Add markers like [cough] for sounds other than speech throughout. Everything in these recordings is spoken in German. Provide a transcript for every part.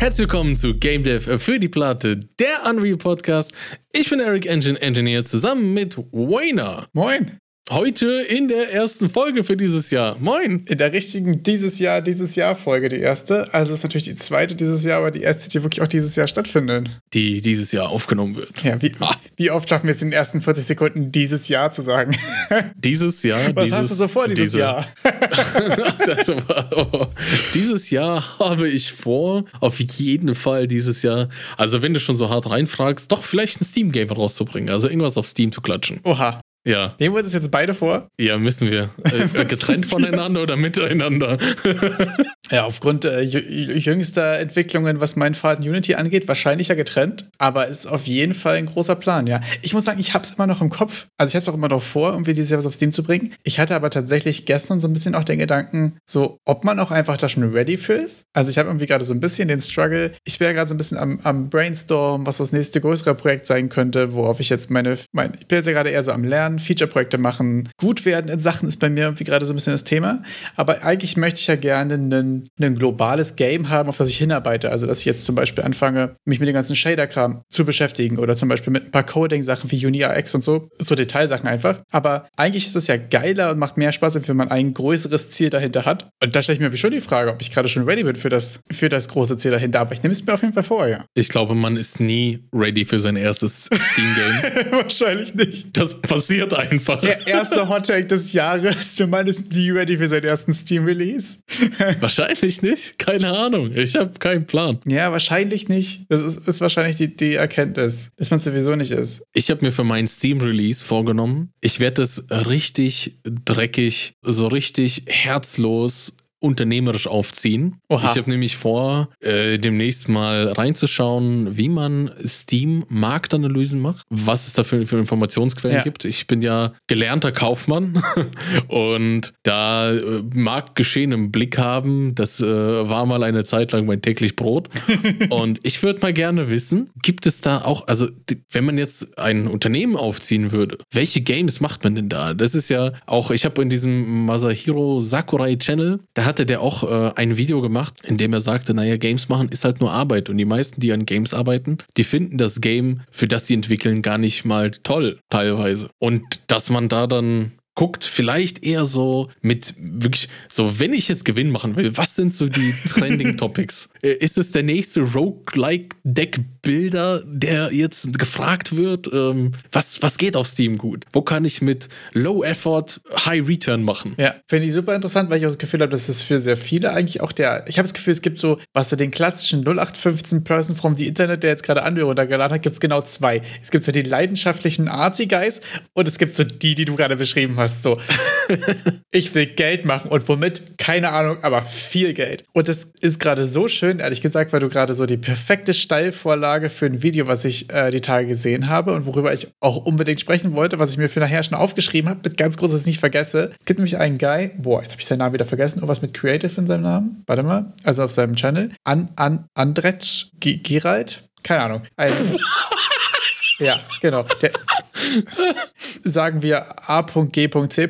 Herzlich willkommen zu Game Dev für die Platte, der Unreal Podcast. Ich bin Eric Engine Engineer zusammen mit Wayner. Moin. Heute in der ersten Folge für dieses Jahr. Moin. In der richtigen dieses Jahr, dieses Jahr Folge, die erste. Also ist natürlich die zweite dieses Jahr, aber die erste, die wirklich auch dieses Jahr stattfindet. Die dieses Jahr aufgenommen wird. Ja, wie, ah. wie oft schaffen wir es in den ersten 40 Sekunden dieses Jahr zu sagen? [laughs] Dieses Jahr. Was dieses, hast du so vor dieses diese, Jahr? [laughs] also, oh, dieses Jahr habe ich vor, auf jeden Fall dieses Jahr, also wenn du schon so hart reinfragst, doch vielleicht ein Steam-Game rauszubringen. Also irgendwas auf Steam zu klatschen. Oha. Ja. Nehmen wir uns jetzt beide vor? Ja, müssen wir. [laughs] Äh, getrennt voneinander oder miteinander? [laughs] ja, aufgrund äh, jüngster Entwicklungen, was meinen Faden Unity angeht, wahrscheinlich ja getrennt, aber ist auf jeden Fall ein großer Plan, ja. Ich muss sagen, ich habe es immer noch im Kopf. Also ich habe es auch immer noch vor, irgendwie dieses Jahr was auf Steam zu bringen. Ich hatte aber tatsächlich gestern so ein bisschen auch den Gedanken, so, ob man auch einfach da schon ready für ist. Also ich habe irgendwie gerade so ein bisschen den Struggle. Ich bin ja gerade so ein bisschen am, am Brainstorm, was das nächste größere Projekt sein könnte, worauf ich jetzt meine, mein, ich bin jetzt ja gerade eher so am Lernen lernen, Feature-Projekte machen, gut werden in Sachen ist bei mir irgendwie gerade so ein bisschen das Thema. Aber eigentlich möchte ich ja gerne ein, ein globales Game haben, auf das ich hinarbeite. Also, dass ich jetzt zum Beispiel anfange, mich mit dem ganzen Shader-Kram zu beschäftigen oder zum Beispiel mit ein paar Coding-Sachen wie UniAX und so, so Detailsachen einfach. Aber eigentlich ist es ja geiler und macht mehr Spaß, wenn man ein größeres Ziel dahinter hat. Und da stelle ich mir schon die Frage, ob ich gerade schon ready bin für das, für das große Ziel dahinter. Aber ich nehme es mir auf jeden Fall vor, ja. Ich glaube, man ist nie ready für sein erstes Steam-Game. [laughs] Wahrscheinlich nicht. Das passiert passiert einfach. Der erste Hottake des Jahres. Der Mann ist nie ready für seinen ersten Steam-Release. [laughs] wahrscheinlich nicht. Keine Ahnung. Ich habe keinen Plan. Ja, wahrscheinlich nicht. Das ist, ist wahrscheinlich die, die Erkenntnis, dass man sowieso nicht ist. Ich habe mir für meinen Steam-Release vorgenommen, ich werde das richtig dreckig, so richtig herzlos unternehmerisch aufziehen. Oha. Ich habe nämlich vor, äh, demnächst mal reinzuschauen, wie man Steam-Marktanalysen macht, was es da für, für Informationsquellen ja. gibt. Ich bin ja gelernter Kaufmann [laughs] und da äh, Marktgeschehen im Blick haben, das äh, war mal eine Zeit lang mein täglich Brot. [laughs] und ich würde mal gerne wissen, gibt es da auch, also wenn man jetzt ein Unternehmen aufziehen würde, welche Games macht man denn da? Das ist ja auch, ich habe in diesem Masahiro Sakurai Channel, da hatte der auch äh, ein Video gemacht, in dem er sagte, naja, Games machen ist halt nur Arbeit. Und die meisten, die an Games arbeiten, die finden das Game, für das sie entwickeln, gar nicht mal toll, teilweise. Und dass man da dann guckt, vielleicht eher so mit wirklich, so wenn ich jetzt Gewinn machen will, was sind so die [laughs] Trending Topics? Äh, ist es der nächste Roguelike Deck Builder, der jetzt gefragt wird? Ähm, was, was geht auf Steam gut? Wo kann ich mit Low Effort High Return machen? Ja, finde ich super interessant, weil ich auch das Gefühl habe, dass es für sehr viele eigentlich auch der, ich habe das Gefühl, es gibt so, was so den klassischen 0815 Person from the Internet, der jetzt gerade Anwendung runtergeladen hat, gibt es genau zwei. Es gibt so die leidenschaftlichen Artsy Guys und es gibt so die, die du gerade beschrieben hast hast. So, [laughs] ich will Geld machen und womit? Keine Ahnung, aber viel Geld. Und das ist gerade so schön, ehrlich gesagt, weil du gerade so die perfekte Steilvorlage für ein Video, was ich äh, die Tage gesehen habe und worüber ich auch unbedingt sprechen wollte, was ich mir für nachher schon aufgeschrieben habe, mit ganz groß, dass ich nicht vergesse. Es gibt nämlich einen Guy, boah, jetzt habe ich seinen Namen wieder vergessen, irgendwas mit Creative in seinem Namen. Warte mal, also auf seinem Channel. An, an, Andretsch Gerald? Keine Ahnung. Ein, [laughs] ja, genau. Der, sagen wir A.G.C.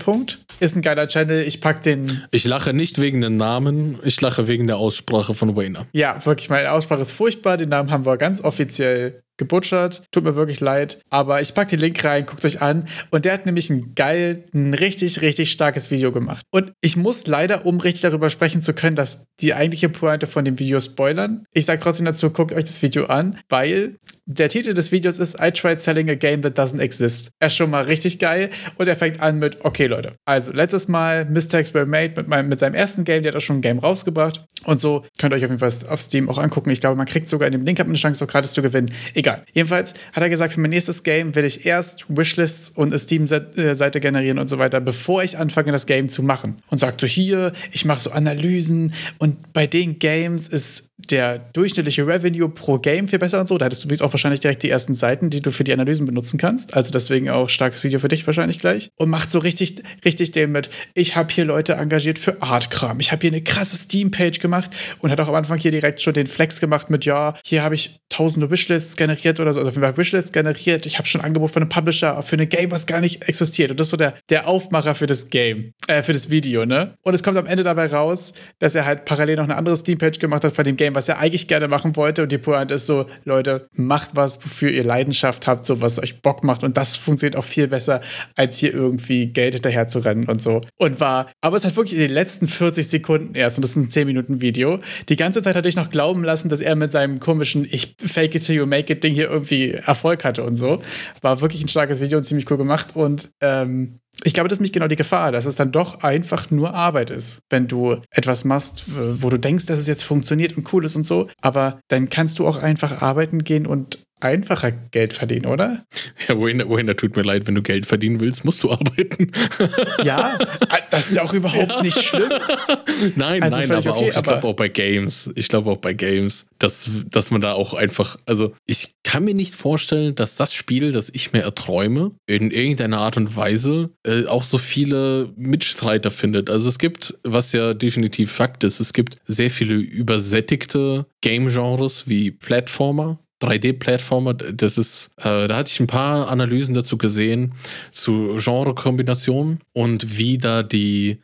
Ist ein geiler Channel. Ich pack den. Ich lache nicht wegen dem Namen, ich lache wegen der Aussprache von Wayner. Ja, wirklich, meine Aussprache ist furchtbar. Den Namen haben wir ganz offiziell gebutschert. Tut mir wirklich leid. Aber ich packe den Link rein, guckt euch an. Und der hat nämlich ein geil, ein richtig, richtig starkes Video gemacht. Und ich muss leider, um richtig darüber sprechen zu können, dass die eigentliche Pointe von dem Video spoilern. Ich sage trotzdem dazu, guckt euch das Video an, weil der Titel des Videos ist I tried selling a game that doesn't exist. Er ist schon mal richtig geil. Und er fängt an mit, okay Leute, also letztes Mal Mistakes were made mit, meinem, mit seinem ersten Game, der hat auch schon ein Game rausgebracht. Und so könnt ihr euch auf jeden Fall auf Steam auch angucken. Ich glaube, man kriegt sogar in dem Link eine Chance, so gratis zu gewinnen. Egal. Jedenfalls hat er gesagt, für mein nächstes Game will ich erst Wishlists und eine Steam-Seite generieren und so weiter, bevor ich anfange, das Game zu machen. Und sagt so, hier, ich mache so Analysen und bei den Games ist der durchschnittliche Revenue pro Game viel besser und so. Da hättest du übrigens auch wahrscheinlich direkt die ersten Seiten, die du für die Analysen benutzen kannst. Also deswegen auch starkes Video für dich wahrscheinlich gleich. Und macht so richtig, richtig den mit, ich habe hier Leute engagiert für Artkram. Ich habe hier eine krasse Steam-Page gemacht und hat auch am Anfang hier direkt schon den Flex gemacht mit, ja, hier habe ich tausende Wishlists generiert oder so, also für Wishlists generiert. Ich habe schon ein Angebot von einem Publisher für eine Game, was gar nicht existiert. Und das ist so der, der Aufmacher für das Game, äh, für das Video, ne? Und es kommt am Ende dabei raus, dass er halt parallel noch eine andere Steam-Page gemacht hat, von dem Game Game, was er eigentlich gerne machen wollte. Und die Pointe ist so, Leute, macht was, wofür ihr Leidenschaft habt, so was euch Bock macht. Und das funktioniert auch viel besser, als hier irgendwie Geld hinterher zu rennen und so. Und war, aber es hat wirklich in den letzten 40 Sekunden erst, und das ist ein 10 Minuten Video, die ganze Zeit hatte ich noch glauben lassen, dass er mit seinem komischen Ich fake it till you make it Ding hier irgendwie Erfolg hatte und so. War wirklich ein starkes Video und ziemlich cool gemacht. Und ähm, ich glaube, das ist nicht genau die Gefahr, dass es dann doch einfach nur Arbeit ist, wenn du etwas machst, wo du denkst, dass es jetzt funktioniert und cool ist und so. Aber dann kannst du auch einfach arbeiten gehen und einfacher Geld verdienen, oder? Ja, wohin, wohin, da tut mir leid, wenn du Geld verdienen willst, musst du arbeiten. [laughs] Ja, das ist ja auch überhaupt ja. nicht schlimm. Nein, also nein, aber okay, auch, ich glaube auch bei Games, ich glaube auch bei Games, dass, dass man da auch einfach, also ich kann mir nicht vorstellen, dass das Spiel, das ich mir erträume, in irgendeiner Art und Weise äh, auch so viele Mitstreiter findet. Also es gibt, was ja definitiv Fakt ist, es gibt sehr viele übersättigte Game-Genres wie Platformer, 3D-Plattformer, das ist, äh, da hatte ich ein paar Analysen dazu gesehen, zu Genre-Kombinationen und wie da die,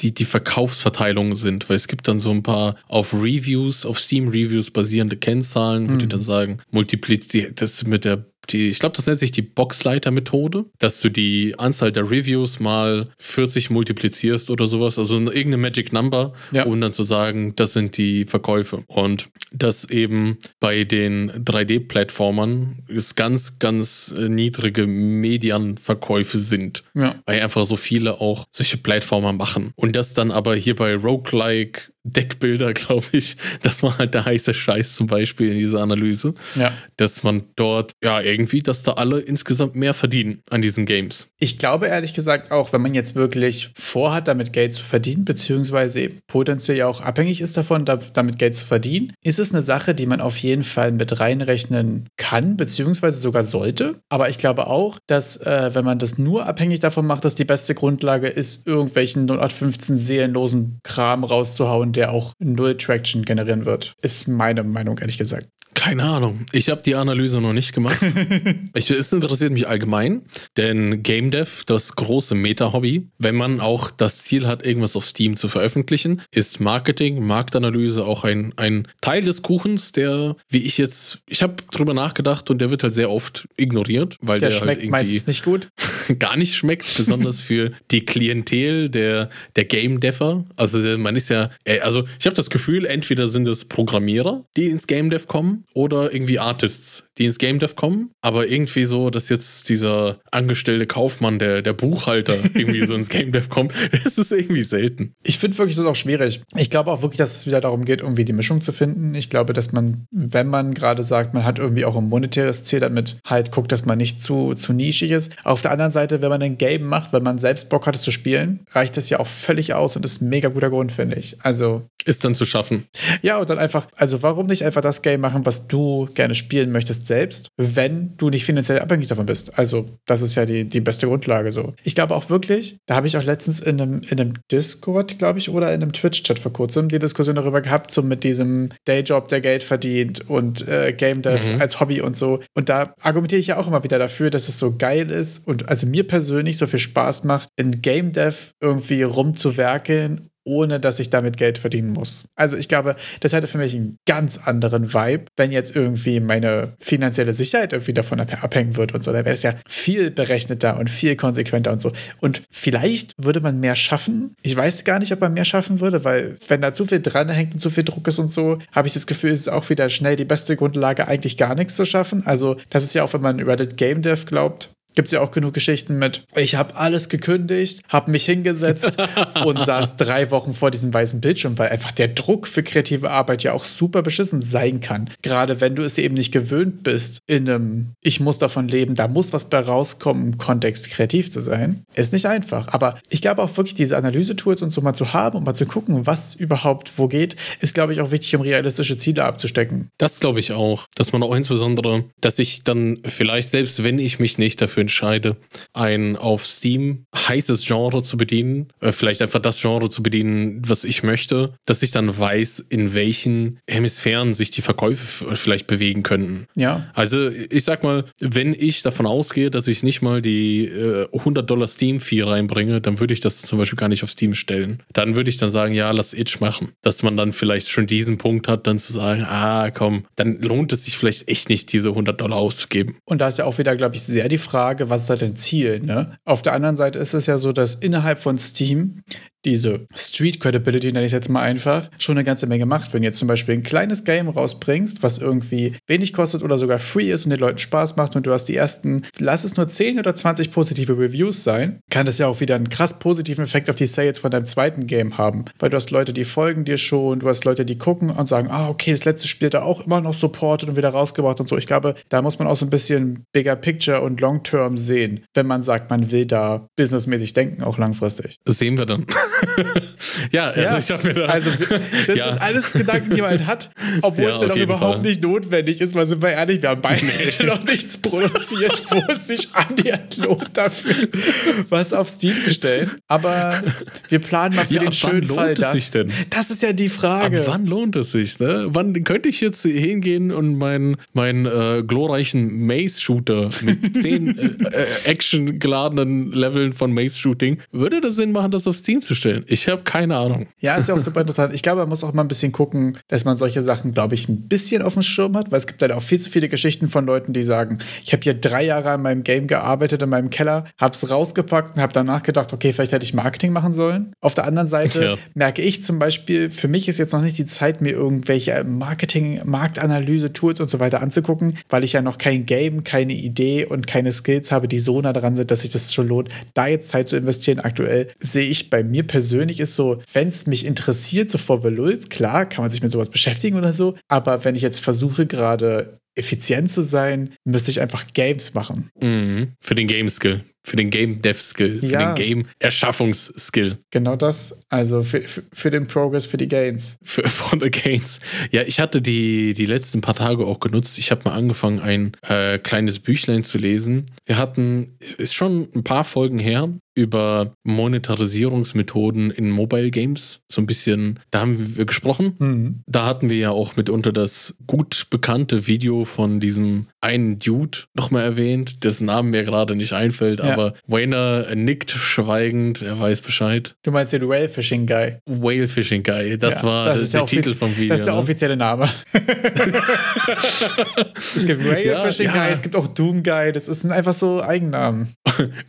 die, die Verkaufsverteilungen sind, weil es gibt dann so ein paar auf Reviews, auf Steam-Reviews basierende Kennzahlen, wo mhm. die dann sagen, multipliziert das mit der die, ich glaube, das nennt sich die Boxleiter-Methode, dass du die Anzahl der Reviews mal 40 multiplizierst oder sowas, also irgendeine Magic Number, ja. um dann zu sagen, das sind die Verkäufe. Und dass eben bei den 3D-Plattformern es ganz, ganz äh, niedrige Medianverkäufe sind, ja. weil einfach so viele auch solche Plattformer machen. Und das dann aber hier bei Roguelike Deckbilder, [laughs] glaube ich. Das war halt der heiße Scheiß zum Beispiel in dieser Analyse. Ja. Dass man dort, ja, irgendwie, dass da alle insgesamt mehr verdienen an diesen Games. Ich glaube ehrlich gesagt auch, wenn man jetzt wirklich vorhat, damit Geld zu verdienen, beziehungsweise potenziell ja auch abhängig ist davon, damit Geld zu verdienen, ist es eine Sache, die man auf jeden Fall mit reinrechnen kann, beziehungsweise sogar sollte. Aber ich glaube auch, dass, äh, wenn man das nur abhängig davon macht, dass die beste Grundlage ist, irgendwelchen 0815 seelenlosen Kram rauszuhauen, der auch null Traction generieren wird. Ist meine Meinung, ehrlich gesagt. Keine Ahnung. Ich habe die Analyse noch nicht gemacht. [laughs] ich, es interessiert mich allgemein, denn Game Dev, das große Meta-Hobby, wenn man auch das Ziel hat, irgendwas auf Steam zu veröffentlichen, ist Marketing, Marktanalyse auch ein, ein Teil des Kuchens, der, wie ich jetzt, ich habe drüber nachgedacht und der wird halt sehr oft ignoriert, weil der, der schmeckt halt meistens nicht gut. [laughs] gar nicht schmeckt, besonders für die Klientel der, der Game Dever. Also man ist ja, äh, also ich habe das Gefühl, entweder sind es Programmierer, die ins Game Dev kommen, oder irgendwie Artists, die ins Game Dev kommen, aber irgendwie so, dass jetzt dieser angestellte Kaufmann, der, der Buchhalter, [laughs] irgendwie so ins Game Dev kommt, das ist irgendwie selten. Ich finde wirklich, das ist auch schwierig. Ich glaube auch wirklich, dass es wieder darum geht, irgendwie die Mischung zu finden. Ich glaube, dass man, wenn man gerade sagt, man hat irgendwie auch ein monetäres Ziel damit, halt guckt, dass man nicht zu, zu nischig ist. Auf der anderen Seite, wenn man ein Game macht, wenn man selbst Bock hatte zu spielen, reicht das ja auch völlig aus und ist ein mega guter Grund, finde ich. Also. Ist dann zu schaffen. Ja, und dann einfach, also warum nicht einfach das Game machen, was du gerne spielen möchtest selbst, wenn du nicht finanziell abhängig davon bist. Also, das ist ja die, die beste Grundlage so. Ich glaube auch wirklich, da habe ich auch letztens in einem, in einem Discord, glaube ich, oder in einem Twitch-Chat vor kurzem die Diskussion darüber gehabt, so mit diesem Dayjob, der Geld verdient und äh, Game Dev mhm. als Hobby und so. Und da argumentiere ich ja auch immer wieder dafür, dass es so geil ist und also mir persönlich so viel Spaß macht, in Game Dev irgendwie rumzuwerkeln ohne dass ich damit Geld verdienen muss. Also ich glaube, das hätte für mich einen ganz anderen Vibe, wenn jetzt irgendwie meine finanzielle Sicherheit irgendwie davon abhängen würde und so. Da wäre es ja viel berechneter und viel konsequenter und so. Und vielleicht würde man mehr schaffen. Ich weiß gar nicht, ob man mehr schaffen würde, weil wenn da zu viel dranhängt und zu viel Druck ist und so, habe ich das Gefühl, es ist auch wieder schnell die beste Grundlage, eigentlich gar nichts zu schaffen. Also das ist ja auch, wenn man Reddit Game Dev glaubt, gibt es ja auch genug Geschichten mit, ich habe alles gekündigt, habe mich hingesetzt [laughs] und saß drei Wochen vor diesem weißen Bildschirm, weil einfach der Druck für kreative Arbeit ja auch super beschissen sein kann. Gerade wenn du es eben nicht gewöhnt bist, in einem Ich muss davon leben, da muss was bei rauskommen, im Kontext kreativ zu sein, ist nicht einfach. Aber ich glaube auch wirklich, diese Analysetools und so mal zu haben und mal zu gucken, was überhaupt wo geht, ist, glaube ich, auch wichtig, um realistische Ziele abzustecken. Das glaube ich auch. Dass man auch insbesondere, dass ich dann vielleicht, selbst wenn ich mich nicht dafür entscheide, ein auf Steam heißes Genre zu bedienen, äh, vielleicht einfach das Genre zu bedienen, was ich möchte, dass ich dann weiß, in welchen Hemisphären sich die Verkäufe vielleicht bewegen könnten. Ja. Also ich sag mal, wenn ich davon ausgehe, dass ich nicht mal die äh, 100 Dollar Steam-Fee reinbringe, dann würde ich das zum Beispiel gar nicht auf Steam stellen. Dann würde ich dann sagen, ja, lass Itch machen. Dass man dann vielleicht schon diesen Punkt hat, dann zu sagen, ah, komm, dann lohnt es sich vielleicht echt nicht, diese 100 Dollar auszugeben. Und da ist ja auch wieder, glaube ich, sehr die Frage, was ist da dein Ziel? Ne? Auf der anderen Seite ist es ja so, dass innerhalb von Steam diese Street Credibility, nenne ich es jetzt mal einfach, schon eine ganze Menge macht. Wenn du jetzt zum Beispiel ein kleines Game rausbringst, was irgendwie wenig kostet oder sogar free ist und den Leuten Spaß macht und du hast die ersten, lass es nur 10 oder 20 positive Reviews sein, kann das ja auch wieder einen krass positiven Effekt auf die Sales von deinem zweiten Game haben. Weil du hast Leute, die folgen dir schon, du hast Leute, die gucken und sagen, ah, okay, das letzte Spiel da auch immer noch supportet und wieder rausgebracht und so. Ich glaube, da muss man auch so ein bisschen Bigger Picture und Long Term sehen, wenn man sagt, man will da businessmäßig denken, auch langfristig. Das sehen wir dann. Ja, also ja, ich habe mir da. Also, das [laughs] ja. sind alles Gedanken, die man halt hat, obwohl ja, es ja noch überhaupt Fall. nicht notwendig ist, weil sind wir ehrlich, wir haben beide nee. [laughs] noch nichts produziert, wo es sich annähernd lohnt, dafür was auf Steam zu stellen. Aber wir planen mal für ja, den schönen Fall das. Sich denn? Das ist ja die Frage. Ab wann lohnt es sich? Ne? Wann könnte ich jetzt hingehen und meinen mein, äh, glorreichen Maze-Shooter mit [laughs] zehn äh, äh, actiongeladenen Leveln von Maze-Shooting, würde das Sinn machen, das auf Steam zu stellen? Ich habe keine Ahnung. Ja, ist ja auch super interessant. Ich glaube, man muss auch mal ein bisschen gucken, dass man solche Sachen, glaube ich, ein bisschen auf dem Schirm hat, weil es gibt leider auch viel zu viele Geschichten von Leuten, die sagen, ich habe hier drei Jahre an meinem Game gearbeitet, in meinem Keller, habe es rausgepackt und habe danach gedacht, okay, vielleicht hätte ich Marketing machen sollen. Auf der anderen Seite ja. merke ich zum Beispiel, für mich ist jetzt noch nicht die Zeit, mir irgendwelche Marketing, Marktanalyse, Tools und so weiter anzugucken, weil ich ja noch kein Game, keine Idee und keine Skills habe, die so nah dran sind, dass sich das schon lohnt, da jetzt Zeit zu investieren. Aktuell sehe ich bei mir persönlich ist so, wenn es mich interessiert, so vor Veluls, klar, kann man sich mit sowas beschäftigen oder so. Aber wenn ich jetzt versuche, gerade effizient zu sein, müsste ich einfach Games machen. Mhm. Für den Game Skill für den Game Dev Skill, für ja. den Game Erschaffungsskill. Genau das. Also für, für, für, den Progress, für die Gains. Für, [laughs] for the Gains. Ja, ich hatte die, die letzten paar Tage auch genutzt. Ich habe mal angefangen, ein äh, kleines Büchlein zu lesen. Wir hatten, ist schon ein paar Folgen her, über Monetarisierungsmethoden in Mobile Games. So ein bisschen, da haben wir gesprochen. Mhm. Da hatten wir ja auch mitunter das gut bekannte Video von diesem einen Dude nochmal erwähnt, dessen Namen mir gerade nicht einfällt, ja. aber Wayner nickt schweigend, er weiß Bescheid. Du meinst den Whale Fishing Guy? Whale Fishing Guy, das ja, war das der, der Titel vom Video. Das ist der ne? offizielle Name. [laughs] es gibt Whale ja, Fishing Guy, es gibt auch Doom Guy, das sind einfach so Eigennamen.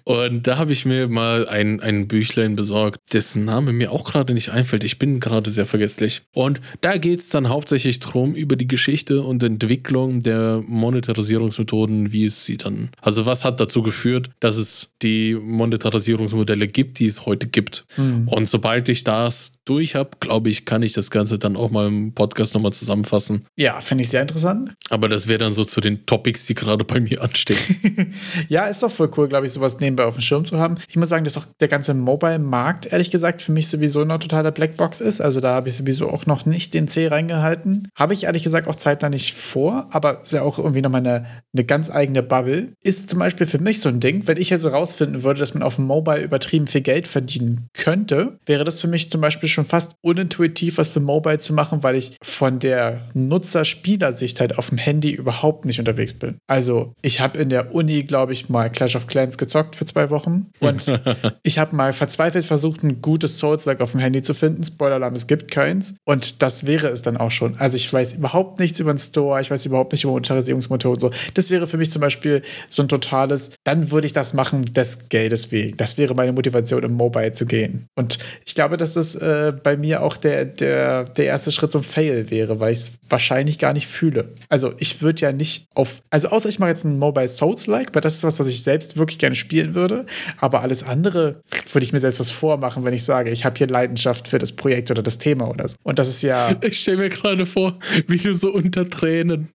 Und da habe ich mir mal ein, ein Büchlein besorgt, dessen Name mir auch gerade nicht einfällt. Ich bin gerade sehr vergesslich. Und da geht es dann hauptsächlich drum über die Geschichte und Entwicklung der Monetarisierungsmethoden, wie es sie dann, also was hat dazu geführt, dass es die Monetarisierungsmodelle gibt, die es heute gibt. Mhm. Und sobald ich das durch habe, glaube ich, kann ich das Ganze dann auch mal im Podcast nochmal zusammenfassen. Ja, finde ich sehr interessant. Aber das wäre dann so zu den Topics, die gerade bei mir anstehen. [laughs] ja, ist doch voll cool, glaube ich, sowas nebenbei auf dem Schirm zu haben. Ich muss sagen, dass auch der ganze Mobile-Markt, ehrlich gesagt, für mich sowieso noch totaler Blackbox ist. Also da habe ich sowieso auch noch nicht den C reingehalten. Habe ich ehrlich gesagt auch zeitnah nicht vor, aber ist ja auch irgendwie nochmal eine, eine ganz eigene Bubble. Ist zum Beispiel für mich so ein Ding, wenn ich jetzt rausfinden würde, dass man auf dem Mobile übertrieben viel Geld verdienen könnte, wäre das für mich zum Beispiel schon fast unintuitiv, was für Mobile zu machen, weil ich von der Nutzer-Spieler-Sicht halt auf dem Handy überhaupt nicht unterwegs bin. Also, ich habe in der Uni, glaube ich, mal Clash of Clans gezockt für zwei Wochen und [laughs] ich habe mal verzweifelt versucht, ein gutes Souls-like auf dem Handy zu finden. Spoiler-Alarm, es gibt keins. Und das wäre es dann auch schon. Also, ich weiß überhaupt nichts über den Store, ich weiß überhaupt nicht über Monetarisierungsmotoren und so. Das wäre für mich zum Beispiel so ein totales, dann würde ich das machen des Geldes wegen. Das wäre meine Motivation, im Mobile zu gehen. Und ich glaube, dass das äh, bei mir auch der, der, der erste Schritt zum Fail wäre, weil ich es wahrscheinlich gar nicht fühle. Also ich würde ja nicht auf, also außer ich mache jetzt ein Mobile Souls-like, weil das ist was, was ich selbst wirklich gerne spielen würde. Aber alles andere würde ich mir selbst was vormachen, wenn ich sage, ich habe hier Leidenschaft für das Projekt oder das Thema oder so. Und das ist ja. [laughs] Ich stelle mir gerade vor, wie du so unter Tränen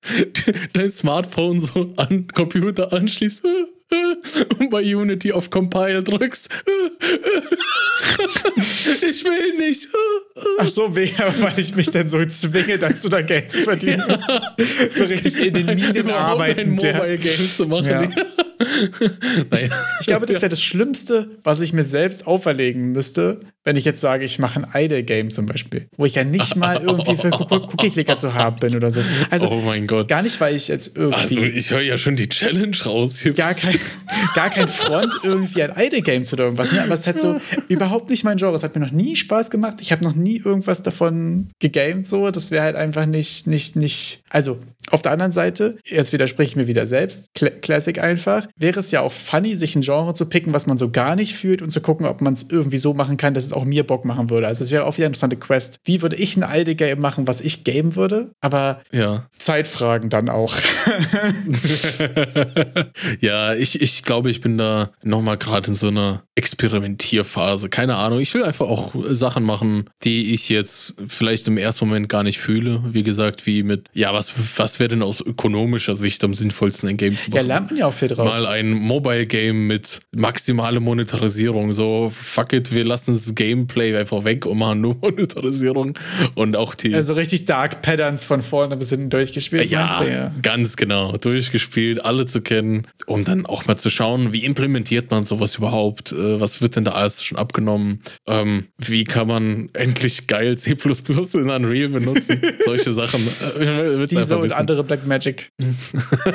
dein Smartphone so an Computer anschließt [laughs] und bei Unity auf Compile drückst. [laughs] ich will nicht. Ach so, weil ich mich dann so zwinge, dazu da Geld zu verdienen. Ja. So richtig in den Minen arbeiten. Ein Mobile Game zu machen. Ja. [laughs] ich, ich, glaube, das wäre das Schlimmste, was ich mir selbst auferlegen müsste, wenn ich jetzt sage, ich mache ein Idle-Game zum Beispiel, wo ich ja nicht mal irgendwie für [laughs] Cookie-Clicker zu haben bin oder so. Also, oh mein Gott. Gar nicht, weil ich jetzt irgendwie. Also, ich höre ja schon die Challenge raus. Hier. Gar kein, [laughs] gar kein Front irgendwie ein Idle-Game zu oder irgendwas. Ne? Aber es hat so überhaupt nicht mein Genre. Es hat mir noch nie Spaß gemacht. Ich habe noch nie irgendwas davon gegamed so. Das wäre halt einfach nicht, nicht, nicht. Also, auf der anderen Seite, jetzt widerspreche ich mir wieder selbst, Classic einfach, wäre es ja auch funny, sich ein Genre zu picken, was man so gar nicht fühlt und zu gucken, ob man es irgendwie so machen kann, dass es auch mir Bock machen würde. Also es wäre auch wieder eine interessante Quest. Wie würde ich ein alte Game machen, was ich game würde? Aber ja. Zeitfragen dann auch. [laughs] ja, ich, ich glaube, ich bin da nochmal gerade in so einer Experimentierphase. Keine Ahnung. Ich will einfach auch Sachen machen, die ich jetzt vielleicht im ersten Moment gar nicht fühle. Wie gesagt, wie mit, ja, was, was wäre denn aus ökonomischer Sicht am sinnvollsten ein Game zu machen? Ja, lernt man ja auch viel draus. Mal ein Mobile-Game mit maximale Monetarisierung. So, fuck it, wir lassen das Gameplay einfach weg und machen nur [laughs] Monetarisierung. Und auch die. Also richtig Dark Patterns von vorne bis hinten durchgespielt. Ja, du, ja, ganz genau. Durchgespielt, alle zu kennen, um dann auch mal zu schauen, wie implementiert man sowas überhaupt? Äh, was wird denn da alles schon abgenommen? Ähm, wie kann man endlich geil C in Unreal benutzen? [laughs] Solche Sachen. Äh, Diese und andere Blackmagic.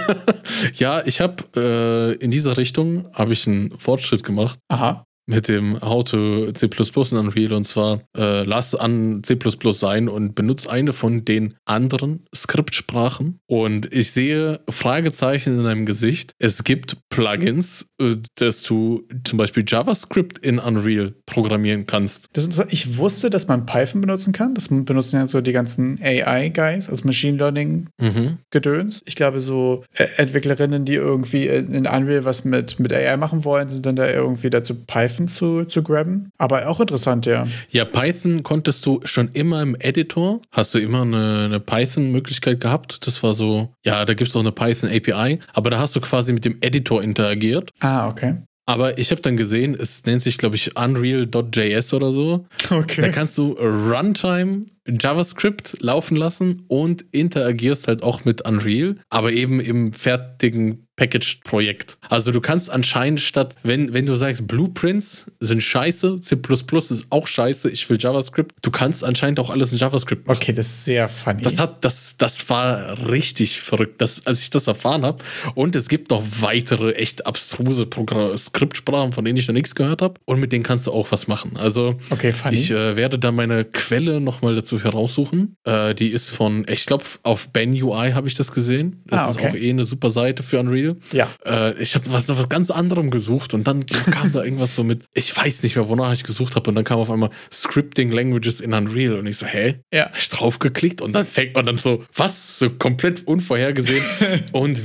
[laughs] ja, ich habe äh, in dieser Richtung habe ich einen Fortschritt gemacht. Aha mit dem How to C in Unreal und zwar äh, lass an C sein und benutze eine von den anderen Skriptsprachen. Und ich sehe Fragezeichen in deinem Gesicht. Es gibt Plugins, äh, dass du zum Beispiel JavaScript in Unreal programmieren kannst. Ist, ich wusste, dass man Python benutzen kann. Das benutzen ja so die ganzen AI-Guys, also Machine Learning-Gedöns. Mhm. Ich glaube, so äh, Entwicklerinnen, die irgendwie in Unreal was mit, mit AI machen wollen, sind dann da irgendwie dazu Python Python zu, zu grabben. Aber auch interessant, ja. Ja, Python konntest du schon immer im Editor. Hast du immer eine, eine Python-Möglichkeit gehabt? Das war so, ja, da gibt es auch eine Python API. Aber da hast du quasi mit dem Editor interagiert. Ah, okay. Aber ich habe dann gesehen, es nennt sich, glaube ich, Unreal.js oder so. Okay. Da kannst du Runtime JavaScript laufen lassen und interagierst halt auch mit Unreal, aber eben im fertigen Packaged-Projekt. Also du kannst anscheinend statt, wenn, wenn du sagst, Blueprints sind scheiße, C ist auch scheiße, ich will JavaScript, du kannst anscheinend auch alles in JavaScript machen. Okay, das ist sehr funny. Das hat, das, das war richtig verrückt, das, als ich das erfahren habe. Und es gibt noch weitere echt abstruse Skriptsprachen, von denen ich noch nichts gehört habe. Und mit denen kannst du auch was machen. Also okay, ich äh, werde da meine Quelle nochmal dazu heraussuchen. Äh, die ist von, ich glaube, auf Ben UI habe ich das gesehen. Das ah, okay. ist auch eh eine super Seite für Unreal. Ja. Äh, ich habe was, was ganz anderem gesucht und dann kam da irgendwas so mit, ich weiß nicht mehr, wonach ich gesucht habe und dann kam auf einmal Scripting Languages in Unreal und ich so, hä? Ja. Hab ich draufgeklickt und dann fängt man dann so, was? So komplett unvorhergesehen. [laughs] und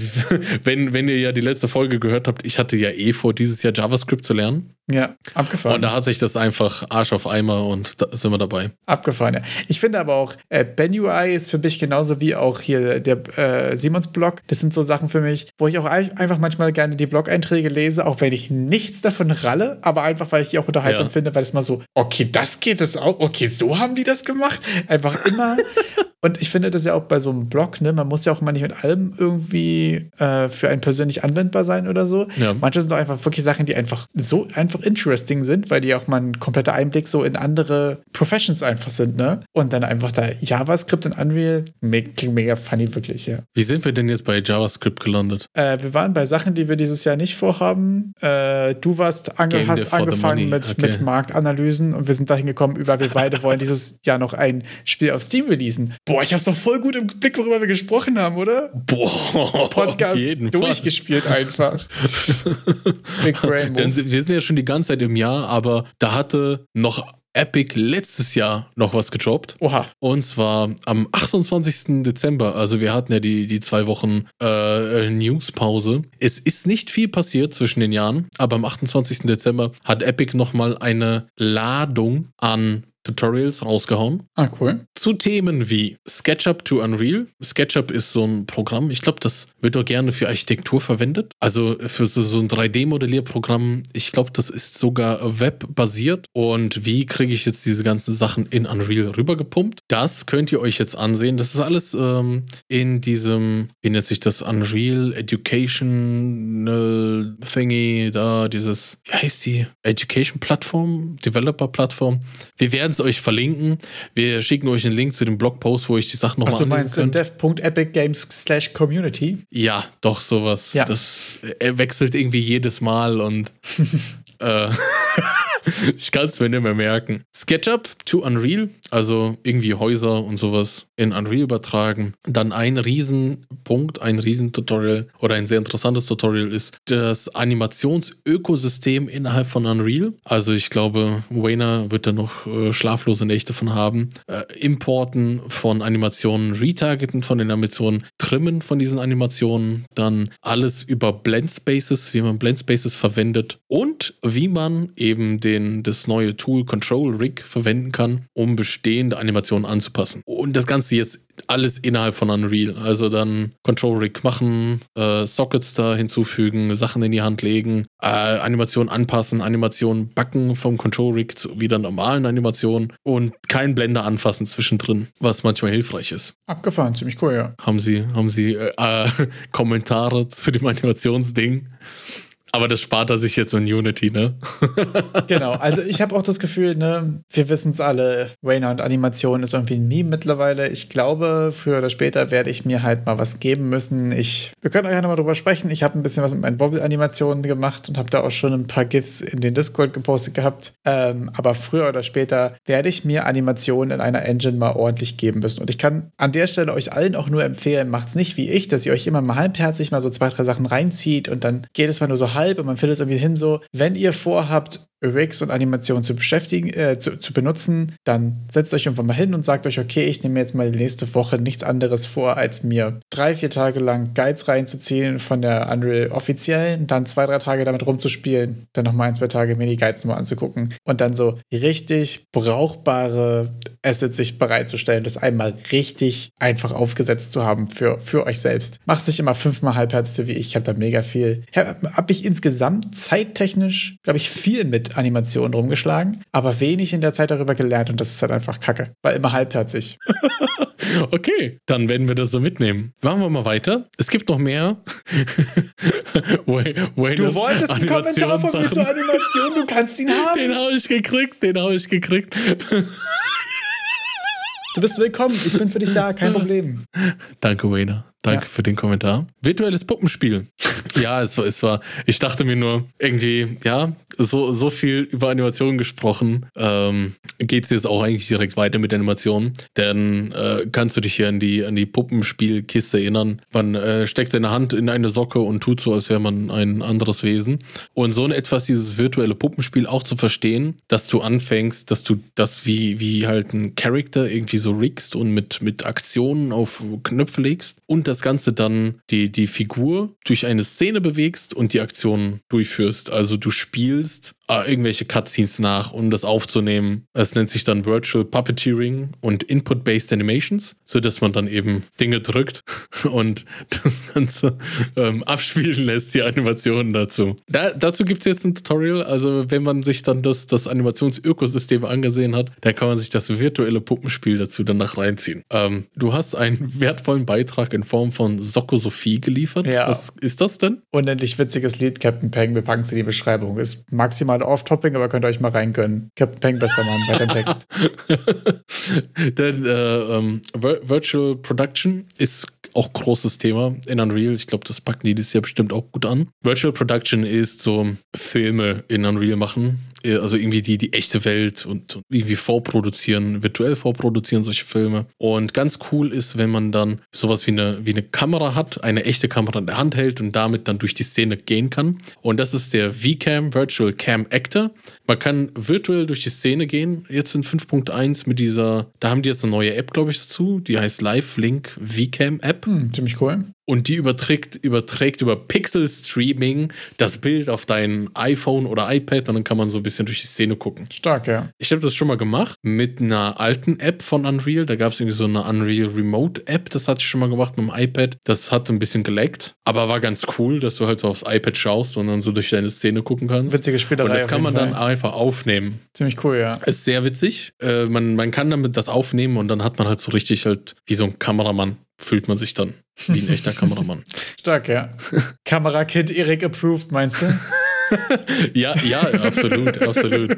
wenn, wenn ihr ja die letzte Folge gehört habt, ich hatte ja eh vor, dieses Jahr JavaScript zu lernen. Ja, abgefahren. Und da hat sich das einfach Arsch auf Eimer und da sind wir dabei. Abgefahren, ja. Ich finde aber auch, äh, BenUI ist für mich genauso wie auch hier der äh, Simons-Blog. Das sind so Sachen für mich, wo ich auch einfach manchmal gerne die Blog-Einträge lese, auch wenn ich nichts davon ralle, aber einfach, weil ich die auch unterhaltsam ja. finde, weil es mal so, okay, das geht es auch, okay, so haben die das gemacht. Einfach immer [laughs] Und ich finde das ja auch bei so einem Blog, ne, man muss ja auch immer nicht mit allem irgendwie äh, für einen persönlich anwendbar sein oder so. Ja. Manche sind doch einfach wirklich Sachen, die einfach so einfach interesting sind, weil die auch mal ein kompletter Einblick so in andere Professions einfach sind, ne? Und dann einfach da JavaScript in Unreal, klingt mega funny, wirklich, ja. Wie sind wir denn jetzt bei JavaScript gelandet? Äh, wir waren bei Sachen, die wir dieses Jahr nicht vorhaben. Äh, du warst ange hast angefangen mit, okay. mit Marktanalysen und wir sind dahin gekommen, über wir beide wollen dieses Jahr noch ein Spiel auf Steam releasen. Boah, [laughs] ich hab's doch voll gut im Blick, worüber wir gesprochen haben, oder? Boah, [laughs] Podcast durchgespielt Fall. einfach. [laughs] Big Rainbow. Denn wir sind ja schon die ganze Zeit im Jahr, aber da hatte noch Epic letztes Jahr noch was gedroppt. Oha. Und zwar am 28. Dezember. Also wir hatten ja die, die zwei Wochen äh, Newspause. Es ist nicht viel passiert zwischen den Jahren, aber am 28. Dezember hat Epic nochmal eine Ladung an Tutorials rausgehauen. Ah, cool. Zu Themen wie SketchUp to Unreal. SketchUp ist so ein Programm, ich glaube, das wird auch gerne für Architektur verwendet. Also für so, so ein 3D-Modellierprogramm. Ich glaube, das ist sogar webbasiert. Und wie kriege ich jetzt diese ganzen Sachen in Unreal rübergepumpt? Das könnt ihr euch jetzt ansehen. Das ist alles ähm, in diesem, wie nennt sich das, Unreal Educational Thingy, da dieses, wie heißt die? Education Plattform, Developer Plattform. Wir werden es euch verlinken. Wir schicken euch einen Link zu dem Blogpost, wo ich die Sachen nochmal anlesen kann. Du meinst dev.epicgames slash community? Ja, doch, sowas. Ja. Das wechselt irgendwie jedes Mal und [laughs] äh, [laughs] [laughs] ich kann es mir nicht mehr merken. SketchUp to Unreal, also irgendwie Häuser und sowas in Unreal übertragen. Dann ein Riesenpunkt, ein Riesentutorial oder ein sehr interessantes Tutorial ist das Animationsökosystem innerhalb von Unreal. Also ich glaube, Wayner wird da noch äh, schlaflose Nächte von haben. Äh, Importen von Animationen, Retargeten von den Animationen, Trimmen von diesen Animationen, dann alles über Blend Spaces, wie man Blend Spaces verwendet und wie man eben den, das neue Tool Control Rig verwenden kann, um bestehende Animationen anzupassen. Und das Ganze jetzt alles innerhalb von Unreal. Also dann Control Rig machen, äh, Sockets da hinzufügen, Sachen in die Hand legen, äh, Animationen anpassen, Animationen backen vom Control Rig zu wieder normalen Animationen und kein Blender anfassen zwischendrin, was manchmal hilfreich ist. Abgefahren, ziemlich cool, ja. Haben Sie, haben Sie äh, äh [laughs] Kommentare zu dem Animationsding? Aber das spart er sich jetzt in Unity, ne? [laughs] genau, also ich habe auch das Gefühl, ne, wir wissen es alle, Wayne und Animation ist irgendwie ein Meme mittlerweile. Ich glaube, früher oder später werde ich mir halt mal was geben müssen. Ich, wir können euch ja nochmal drüber sprechen. Ich habe ein bisschen was mit meinen Wobble-Animationen gemacht und habe da auch schon ein paar GIFs in den Discord gepostet gehabt. Ähm, aber früher oder später werde ich mir Animationen in einer Engine mal ordentlich geben müssen. Und ich kann an der Stelle euch allen auch nur empfehlen, macht es nicht wie ich, dass ihr euch immer mal halbherzig mal so zwei, drei Sachen reinzieht und dann geht es mal nur so halb und man findet es irgendwie hin so, wenn ihr vorhabt, Rigs und Animationen zu beschäftigen, äh, zu, zu, benutzen, dann setzt euch irgendwann mal hin und sagt euch, okay, ich nehme jetzt mal die nächste Woche nichts anderes vor, als mir drei, vier Tage lang Guides reinzuziehen von der Unreal offiziellen, dann zwei, drei Tage damit rumzuspielen, dann nochmal ein, zwei Tage mir die Guides nochmal anzugucken und dann so richtig brauchbare Assets sich bereitzustellen, das einmal richtig einfach aufgesetzt zu haben für, für euch selbst. Macht sich immer fünfmal halbherzig wie ich. Ich habe da mega viel. Habe hab ich insgesamt zeittechnisch, glaube ich, viel mit Animationen rumgeschlagen, aber wenig in der Zeit darüber gelernt und das ist halt einfach kacke. War immer halbherzig. [laughs] okay, dann werden wir das so mitnehmen. Machen wir mal weiter. Es gibt noch mehr. [laughs] Way, du wolltest einen Kommentar von mir zur Animation, du kannst ihn haben. Den habe ich gekriegt, den habe ich gekriegt. Du bist willkommen. Ich bin für dich da. Kein [laughs] Problem. Danke, Wayne. Danke ja. für den Kommentar. Virtuelles Puppenspiel. [laughs] ja, es war, es war, ich dachte mir nur, irgendwie, ja, so, so viel über Animationen gesprochen, ähm, geht es jetzt auch eigentlich direkt weiter mit Animationen. Denn äh, kannst du dich hier an die, an die Puppenspielkiste erinnern? Man äh, steckt seine Hand in eine Socke und tut so, als wäre man ein anderes Wesen. Und so etwas dieses virtuelle Puppenspiel auch zu verstehen, dass du anfängst, dass du das wie, wie halt ein Charakter irgendwie so riggst und mit, mit Aktionen auf Knöpfe legst und das Ganze dann die, die Figur durch eine Szene bewegst und die Aktionen durchführst. Also du spielst irgendwelche Cutscenes nach, um das aufzunehmen. Es nennt sich dann Virtual Puppeteering und Input-Based Animations, sodass man dann eben Dinge drückt [laughs] und das Ganze ähm, abspielen lässt, die Animationen dazu. Da, dazu gibt es jetzt ein Tutorial. Also wenn man sich dann das, das Animationsökosystem angesehen hat, da kann man sich das virtuelle Puppenspiel dazu danach reinziehen. Ähm, du hast einen wertvollen Beitrag in Form von Soko Sophie geliefert. Ja. Was ist das denn? Unendlich witziges Lied, Captain Peng. Wir packen es in die Beschreibung. Ist maximal off-topping, aber könnt ihr euch mal reingönnen. Captain Peng, bester Mann, weiter im Text. [laughs] Denn äh, ähm, Virtual Production ist auch großes Thema in Unreal. Ich glaube, das packen die dieses Jahr bestimmt auch gut an. Virtual Production ist so Filme in Unreal machen also irgendwie die, die echte Welt und irgendwie vorproduzieren, virtuell vorproduzieren solche Filme. Und ganz cool ist, wenn man dann sowas wie eine, wie eine Kamera hat, eine echte Kamera in der Hand hält und damit dann durch die Szene gehen kann. Und das ist der VCam, Virtual Cam Actor. Man kann virtuell durch die Szene gehen, jetzt in 5.1 mit dieser, da haben die jetzt eine neue App, glaube ich, dazu, die heißt Live Link VCam App. Hm, ziemlich cool. Und die überträgt, überträgt über Pixel Streaming das Bild auf dein iPhone oder iPad und dann kann man so ein bisschen durch die Szene gucken. Stark, ja. Ich habe das schon mal gemacht mit einer alten App von Unreal. Da gab es irgendwie so eine Unreal Remote App, das hatte ich schon mal gemacht mit dem iPad. Das hat ein bisschen geleckt, aber war ganz cool, dass du halt so aufs iPad schaust und dann so durch deine Szene gucken kannst. Witzige Spielerei. Und das kann man Fall. dann einfach aufnehmen. Ziemlich cool, ja. Ist sehr witzig. Äh, man, man kann damit das aufnehmen und dann hat man halt so richtig halt wie so ein Kameramann fühlt man sich dann wie ein echter Kameramann. [laughs] Stark, ja. [laughs] Kamerakit Erik approved, meinst du? [laughs] [laughs] ja, ja, absolut, absolut.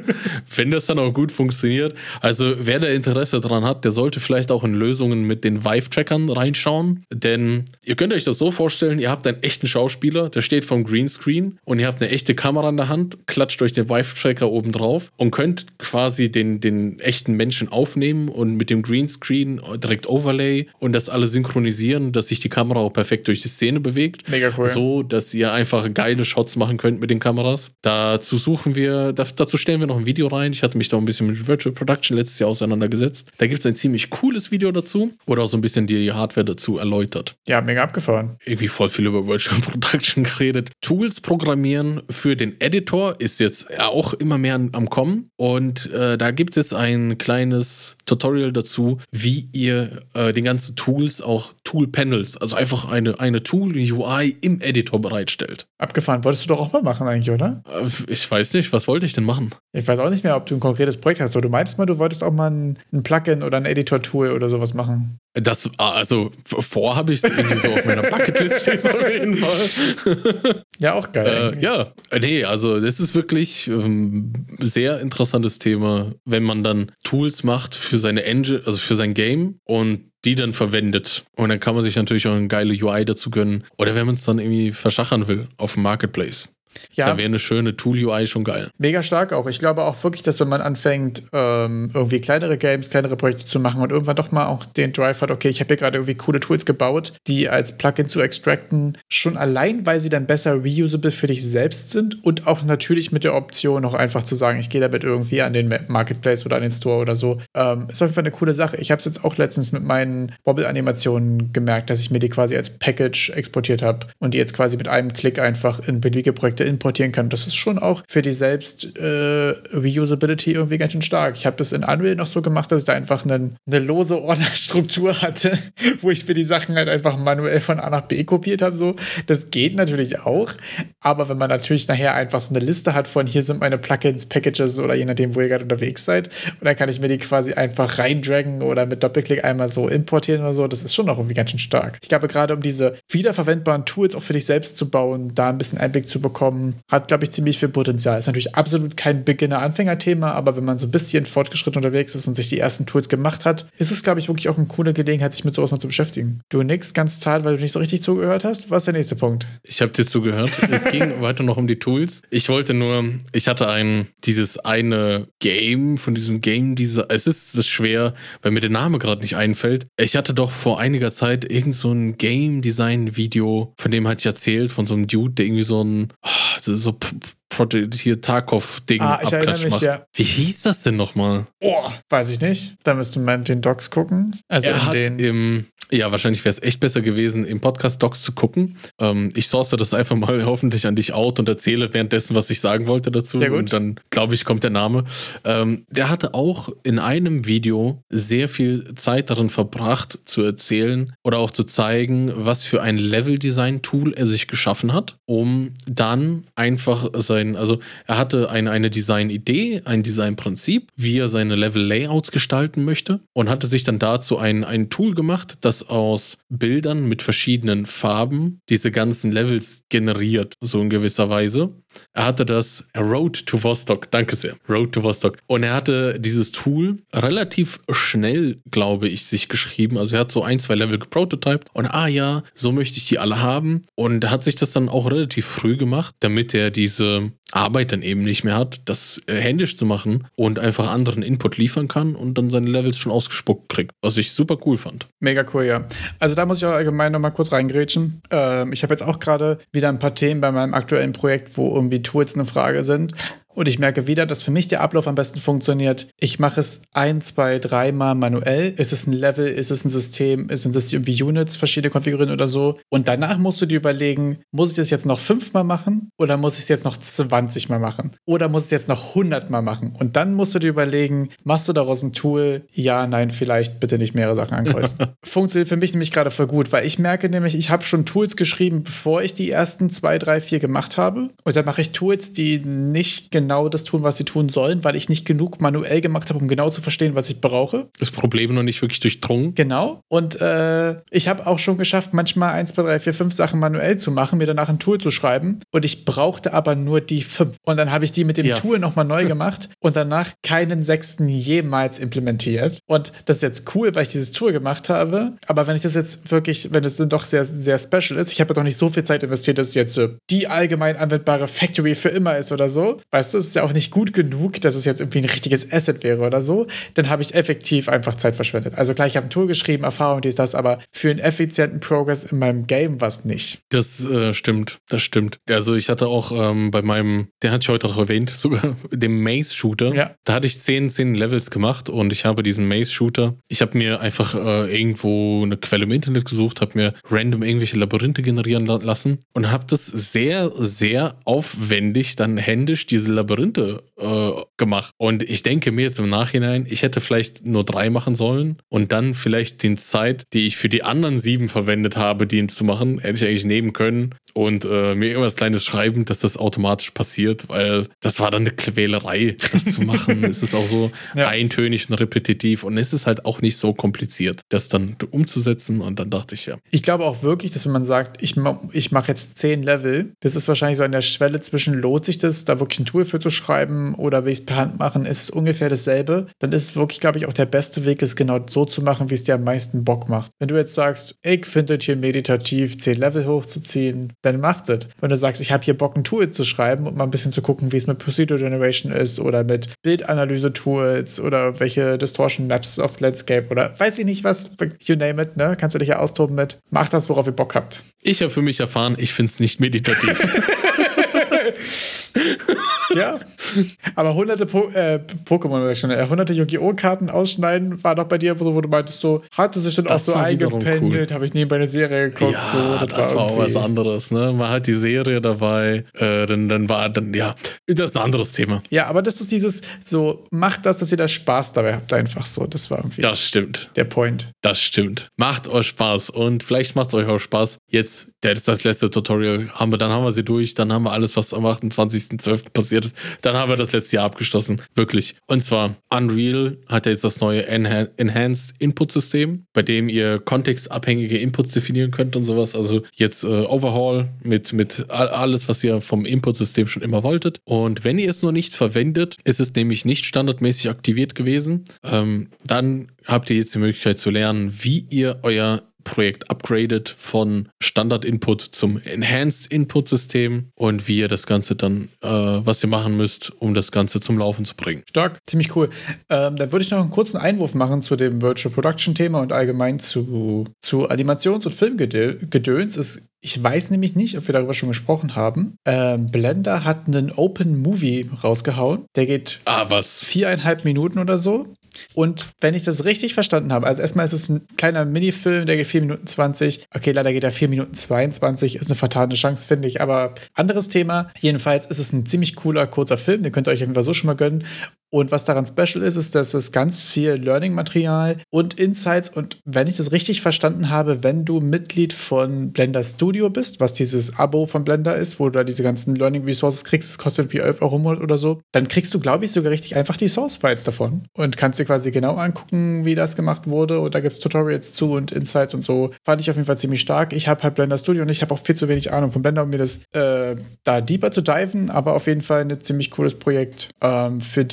Wenn das dann auch gut funktioniert. Also, wer da Interesse dran hat, der sollte vielleicht auch in Lösungen mit den Vive-Trackern reinschauen. Denn ihr könnt euch das so vorstellen: ihr habt einen echten Schauspieler, der steht vom Greenscreen und ihr habt eine echte Kamera in der Hand, klatscht euch den Vive-Tracker oben drauf und könnt quasi den, den echten Menschen aufnehmen und mit dem Greenscreen direkt Overlay und das alles synchronisieren, dass sich die Kamera auch perfekt durch die Szene bewegt. Mega cool. So, dass ihr einfach geile Shots machen könnt mit den Kameras Kameras. Dazu suchen wir, dazu stellen wir noch ein Video rein. Ich hatte mich da ein bisschen mit Virtual Production letztes Jahr auseinandergesetzt. Da gibt es ein ziemlich cooles Video dazu, wo auch so ein bisschen die Hardware dazu erläutert. Ja, mega abgefahren. Irgendwie voll viel über Virtual [laughs] Production geredet. Tools programmieren für den Editor ist jetzt auch immer mehr am Kommen. Und äh, da gibt es ein kleines Tutorial dazu, wie ihr äh, den ganzen Tools auch Tool Panels, also einfach eine, eine Tool UI im Editor bereitstellt. Abgefahren. Wolltest du doch auch mal machen eigentlich, oder? Äh, ich weiß nicht, was wollte ich denn machen? Ich weiß auch nicht mehr, ob du ein konkretes Projekt hast. Du meinst mal, du wolltest auch mal ein, ein Plugin oder ein Editor-Tool oder sowas machen. Das, ah, also vor habe ich es irgendwie so auf meiner Bucketlist auf jeden Fall. [laughs] Ja, auch geil. Äh, ja, nee, also das ist wirklich ähm, sehr interessantes Thema, wenn man dann Tools macht für seine Engine, also für sein Game und die dann verwendet. Und dann kann man sich natürlich auch eine geile UI dazu gönnen. Oder wenn man es dann irgendwie verschachern will auf dem Marketplace. Ja. Da wäre eine schöne Tool-UI schon geil. Mega stark auch. Ich glaube auch wirklich, dass wenn man anfängt, ähm, irgendwie kleinere Games, kleinere Projekte zu machen und irgendwann doch mal auch den Drive hat, okay, ich habe hier gerade irgendwie coole Tools gebaut, die als Plugin zu extracten, schon allein, weil sie dann besser reusable für dich selbst sind und auch natürlich mit der Option noch einfach zu sagen, ich gehe damit irgendwie an den Marketplace oder an den Store oder so, ähm, ist auf jeden Fall eine coole Sache. Ich habe es jetzt auch letztens mit meinen Wobble-Animationen gemerkt, dass ich mir die quasi als Package exportiert habe und die jetzt quasi mit einem Klick einfach in beliebige Projekte importieren kann. Das ist schon auch für die selbst äh, Reusability irgendwie ganz schön stark. Ich habe das in Unreal noch so gemacht, dass ich da einfach einen, eine lose Ordnerstruktur hatte, [laughs] wo ich mir die Sachen halt einfach manuell von A nach B kopiert habe. So. Das geht natürlich auch, aber wenn man natürlich nachher einfach so eine Liste hat von hier sind meine Plugins, Packages oder je nachdem, wo ihr gerade unterwegs seid, und dann kann ich mir die quasi einfach reindragen oder mit Doppelklick einmal so importieren oder so, das ist schon auch irgendwie ganz schön stark. Ich glaube, gerade um diese wiederverwendbaren Tools auch für dich selbst zu bauen, da ein bisschen Einblick zu bekommen, ähm, hat, glaube ich, ziemlich viel Potenzial. Ist natürlich absolut kein Beginner-Anfänger-Thema, aber wenn man so ein bisschen fortgeschritten unterwegs ist und sich die ersten Tools gemacht hat, ist es, glaube ich, wirklich auch eine coole Gelegenheit, sich mit sowas mal zu beschäftigen. Du nix ganz zart, weil du nicht so richtig zugehört hast. Was ist der nächste Punkt? Ich habe dir zugehört. es [laughs] ging weiter noch um die Tools. Ich wollte nur, ich hatte ein, dieses eine Game von diesem Game, dieser, es ist das schwer, weil mir der Name gerade nicht einfällt. Ich hatte doch vor einiger Zeit irgend so ein Game Design Video, von dem hatte ich erzählt, von so einem Dude, der irgendwie so ein, so, so hier Tarkov-Ding ah, ich erinnere mich, macht. Ja. Wie hieß das denn nochmal? Oh, weiß ich nicht. Da müsste man den Docs gucken. Also er in den. Im, ja, wahrscheinlich wäre es echt besser gewesen, im Podcast Docs zu gucken. Ähm, ich source das einfach mal [laughs] hoffentlich an dich out und erzähle währenddessen, was ich sagen wollte dazu. Sehr gut. Und dann, glaube ich, kommt der Name. Ähm, der hatte auch in einem Video sehr viel Zeit darin verbracht, zu erzählen oder auch zu zeigen, was für ein Level-Design-Tool er sich geschaffen hat, um dann einfach sein, also er hatte eine, eine Design-Idee, ein Design-Prinzip, wie er seine Level-Layouts gestalten möchte und hatte sich dann dazu ein, ein Tool gemacht, das aus Bildern mit verschiedenen Farben diese ganzen Levels generiert, so in gewisser Weise. Er hatte das Road to Vostok, danke sehr, Road to Vostok. Und er hatte dieses Tool relativ schnell, glaube ich, sich geschrieben. Also er hat so ein, zwei Level geprototyped und ah ja, so möchte ich die alle haben. Und er hat sich das dann auch relativ früh gemacht, damit er diese Arbeit dann eben nicht mehr hat, das äh, händisch zu machen und einfach anderen Input liefern kann und dann seine Levels schon ausgespuckt kriegt. Was ich super cool fand. Mega cool, ja. Also da muss ich auch allgemein nochmal kurz reingrätschen. Ähm, ich habe jetzt auch gerade wieder ein paar Themen bei meinem aktuellen Projekt, wo irgendwie Tools eine Frage sind. Und ich merke wieder, dass für mich der Ablauf am besten funktioniert. Ich mache es ein, zwei, dreimal manuell. Ist es ein Level, ist es ein System, sind es irgendwie Units, verschiedene konfigurieren oder so. Und danach musst du dir überlegen, muss ich das jetzt noch fünfmal machen oder muss ich es jetzt noch 20 Mal machen? Oder muss ich es jetzt noch 100 Mal machen? Und dann musst du dir überlegen, machst du daraus ein Tool? Ja, nein, vielleicht bitte nicht mehrere Sachen ankreuzen. [laughs] Funktioniert für mich nämlich gerade voll gut, weil ich merke nämlich, ich habe schon Tools geschrieben, bevor ich die ersten zwei, drei, vier gemacht habe. Und dann mache ich Tools, die nicht genau das tun, was sie tun sollen, weil ich nicht genug manuell gemacht habe, um genau zu verstehen, was ich brauche. Das Problem noch nicht wirklich durchdrungen. Genau. Und äh, ich habe auch schon geschafft, manchmal 1, 2, 3, 4, 5 Sachen manuell zu machen, mir danach ein Tool zu schreiben. Und ich brauchte aber nur die fünf. Und dann habe ich die mit dem ja. Tool nochmal neu [laughs] gemacht und danach keinen sechsten jemals implementiert. Und das ist jetzt cool, weil ich dieses Tool gemacht habe. Aber wenn ich das jetzt wirklich, wenn es dann doch sehr, sehr special ist, ich habe ja doch nicht so viel Zeit investiert, dass es jetzt die allgemein anwendbare Factory für immer ist oder so. Weißt du, ist ja auch nicht gut genug, dass es jetzt irgendwie ein richtiges Asset wäre oder so. Dann habe ich effektiv einfach Zeit verschwendet. Also klar, ich habe ein Tool geschrieben, Erfahrung, dies, das, aber für einen effizienten Progress in meinem Game war es nicht. Das äh, stimmt, das stimmt. Also ich hatte auch ähm, bei meinem, der hatte ich heute auch erwähnt, [laughs] sogar dem Maze-Shooter. Ja. Da hatte ich zehn, zehn Levels gemacht und ich habe diesen Maze-Shooter, ich habe mir einfach äh, irgendwo eine Quelle im Internet gesucht, habe mir random irgendwelche Labyrinthe generieren lassen und habe das sehr, sehr aufwendig dann händisch diese Labyrinthe Labyrinthe äh, gemacht. Und ich denke mir jetzt im Nachhinein, ich hätte vielleicht nur drei machen sollen und dann vielleicht die Zeit, die ich für die anderen sieben verwendet habe, die zu machen, hätte ich eigentlich nehmen können und äh, mir irgendwas Kleines schreiben, dass das automatisch passiert, weil das war dann eine Quälerei, das zu machen. es ist auch so [laughs] ja. eintönig und repetitiv und es ist halt auch nicht so kompliziert, das dann umzusetzen und dann dachte ich ja. Ich glaube auch wirklich, dass wenn man sagt, ich, ich mache jetzt zehn Level, das ist wahrscheinlich so an der Schwelle zwischen, lohnt sich das, da wirklich ein Tool für zu schreiben oder will ich es per Hand machen, ist es ungefähr dasselbe. Dann ist es wirklich, glaube ich, auch der beste Weg, es genau so zu machen, wie es dir am meisten Bock macht. Wenn du jetzt sagst, ich finde es hier meditativ, zehn Level hochzuziehen, dann macht es. Wenn du sagst, ich habe hier Bock, ein Tool zu schreiben und mal ein bisschen zu gucken, wie es mit Procedure Generation ist oder mit Bildanalyse-Tools oder welche Distortion Maps auf Landscape oder weiß ich nicht was, you name it, ne? Kannst du dich ja austoben mit. Macht das, worauf ihr Bock habt. Ich habe für mich erfahren, ich finde es nicht meditativ. [laughs] ja. Aber hunderte po äh, Pokémon, schon, äh, hunderte Yu-Gi-Oh! Karten ausschneiden war doch bei dir so, wo du meintest, so, hatte sich dann das auch so eingependelt, cool. habe ich nie bei einer Serie geguckt. Ja, so, das, das war, war auch was anderes, ne? Man hat die Serie dabei, äh, dann, dann war dann, ja, das ist ein anderes Thema. Ja, aber das ist dieses, so, macht das, dass ihr da Spaß dabei habt, einfach so. Das war irgendwie. Das stimmt. Der Point. Das stimmt. Macht euch Spaß und vielleicht macht es euch auch Spaß. Jetzt, das ist das letzte Tutorial, haben wir, dann haben wir sie durch, dann haben wir alles, was am 28.12. passiert ist, dann haben wir das letzte Jahr abgeschlossen. Wirklich. Und zwar, Unreal hat ja jetzt das neue Enha Enhanced Input System, bei dem ihr kontextabhängige Inputs definieren könnt und sowas. Also jetzt äh, Overhaul mit, mit alles, was ihr vom Input-System schon immer wolltet. Und wenn ihr es noch nicht verwendet, ist es nämlich nicht standardmäßig aktiviert gewesen. Ähm, dann habt ihr jetzt die Möglichkeit zu lernen, wie ihr euer Projekt upgradet von Standard-Input zum Enhanced-Input-System und wie ihr das Ganze dann, äh, was ihr machen müsst, um das Ganze zum Laufen zu bringen. Stark, ziemlich cool. Ähm, dann würde ich noch einen kurzen Einwurf machen zu dem Virtual Production-Thema und allgemein zu, zu Animations- und Filmgedöns. Ich weiß nämlich nicht, ob wir darüber schon gesprochen haben. Ähm, Blender hat einen Open Movie rausgehauen. Der geht ah, was? viereinhalb Minuten oder so. Und wenn ich das richtig verstanden habe, also erstmal ist es ein kleiner Minifilm, der geht 4 Minuten 20. Okay, leider geht er 4 Minuten 22, ist eine fatale Chance, finde ich. Aber anderes Thema. Jedenfalls ist es ein ziemlich cooler, kurzer Film, den könnt ihr euch auf jeden Fall so schon mal gönnen. Und was daran special ist, ist, dass es ganz viel Learning-Material und Insights und wenn ich das richtig verstanden habe, wenn du Mitglied von Blender Studio bist, was dieses Abo von Blender ist, wo du da diese ganzen Learning Resources kriegst, das kostet wie 11 Euro oder so, dann kriegst du, glaube ich, sogar richtig einfach die Source-Files davon und kannst dir quasi genau angucken, wie das gemacht wurde und da gibt es Tutorials zu und Insights und so. Fand ich auf jeden Fall ziemlich stark. Ich habe halt Blender Studio und ich habe auch viel zu wenig Ahnung von Blender, um mir das äh, da deeper zu diven, aber auf jeden Fall ein ziemlich cooles Projekt ähm, für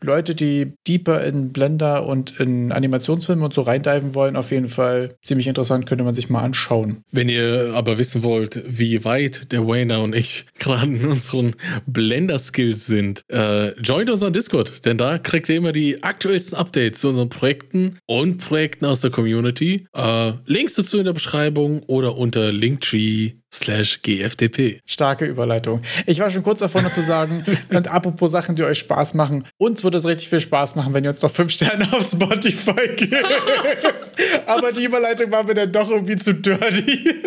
Leute, die deeper in Blender und in Animationsfilme und so reindiven wollen, auf jeden Fall ziemlich interessant, könnte man sich mal anschauen. Wenn ihr aber wissen wollt, wie weit der Wayner und ich [laughs] gerade in unseren Blender-Skills sind, äh, joint unseren Discord, denn da kriegt ihr immer die aktuellsten Updates zu unseren Projekten und Projekten aus der Community. Äh, Links dazu in der Beschreibung oder unter Linktree slash GFDP. Starke Überleitung. Ich war schon kurz davor noch zu sagen, [laughs] und apropos Sachen, die euch Spaß machen, uns würde es richtig viel Spaß machen, wenn ihr uns noch fünf Sterne auf Spotify [laughs] gebt. Aber die Überleitung war mir dann doch irgendwie zu dirty.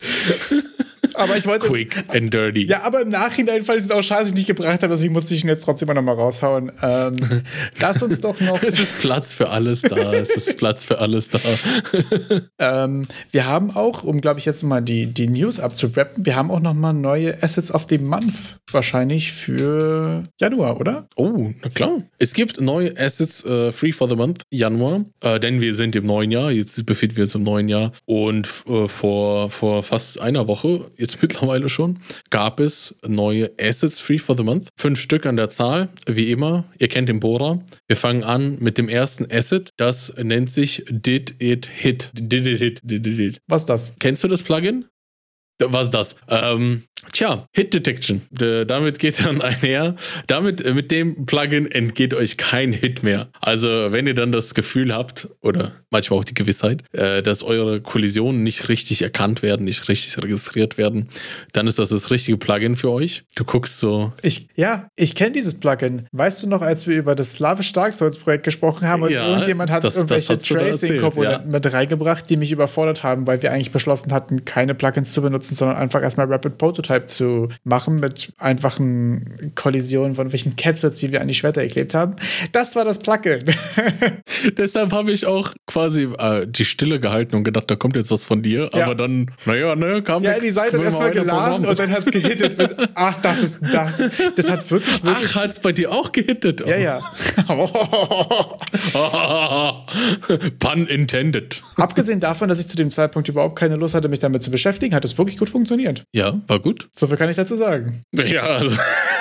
[laughs] Aber ich wollte Quick es, and dirty. Ja, aber im Nachhinein fand ich es auch schade, dass ich nicht gebracht habe, deswegen musste ich ihn jetzt trotzdem noch mal raushauen. Ähm, [laughs] lass uns doch noch. es ist Platz für alles da. es ist Platz für alles da. [laughs] ähm, wir haben auch, um glaube ich jetzt mal die, die News abzurappen, wir haben auch noch mal neue Assets of the Month wahrscheinlich für Januar, oder? Oh, na klar. Es gibt neue Assets uh, Free for the Month Januar, uh, denn wir sind im neuen Jahr. Jetzt befinden wir uns im neuen Jahr und uh, vor, vor fast einer Woche, jetzt jetzt [laughs] mittlerweile schon, gab es neue Assets Free for the Month. Fünf Stück an der Zahl, wie immer. Ihr kennt den Bohrer. Wir fangen an mit dem ersten Asset. Das nennt sich Did It Hit. Did It Hit. Did It Hit. Was ist das? Kennst du das Plugin? Was ist das? Ähm, tja, Hit Detection. D damit geht dann [laughs] einher. Damit, äh, mit dem Plugin entgeht euch kein Hit mehr. Also, wenn ihr dann das Gefühl habt, oder manchmal auch die Gewissheit, äh, dass eure Kollisionen nicht richtig erkannt werden, nicht richtig registriert werden, dann ist das das richtige Plugin für euch. Du guckst so. Ich, ja, ich kenne dieses Plugin. Weißt du noch, als wir über das Slavisch Dark Souls Projekt gesprochen haben und ja, irgendjemand hat das, irgendwelche Tracing-Komponenten ja. mit reingebracht, die mich überfordert haben, weil wir eigentlich beschlossen hatten, keine Plugins zu benutzen, sondern einfach erstmal Rapid Prototype zu machen mit einfachen Kollisionen von welchen Capsets, die wir an die Schwerter geklebt haben. Das war das Plugin. [laughs] Deshalb habe ich auch quasi äh, die Stille gehalten und gedacht, da kommt jetzt was von dir. Ja. Aber dann, naja, ne, kam Ja, die Seite hat erstmal geladen und dann hat es gehittet mit, [laughs] ach, das ist das. Das hat wirklich, wirklich. Ach, hat es bei dir auch gehittet? Ja, ja. [laughs] Pun intended. Abgesehen davon, dass ich zu dem Zeitpunkt überhaupt keine Lust hatte, mich damit zu beschäftigen, hat es wirklich gut funktioniert. Ja, war gut. So viel kann ich dazu sagen. Ja, also,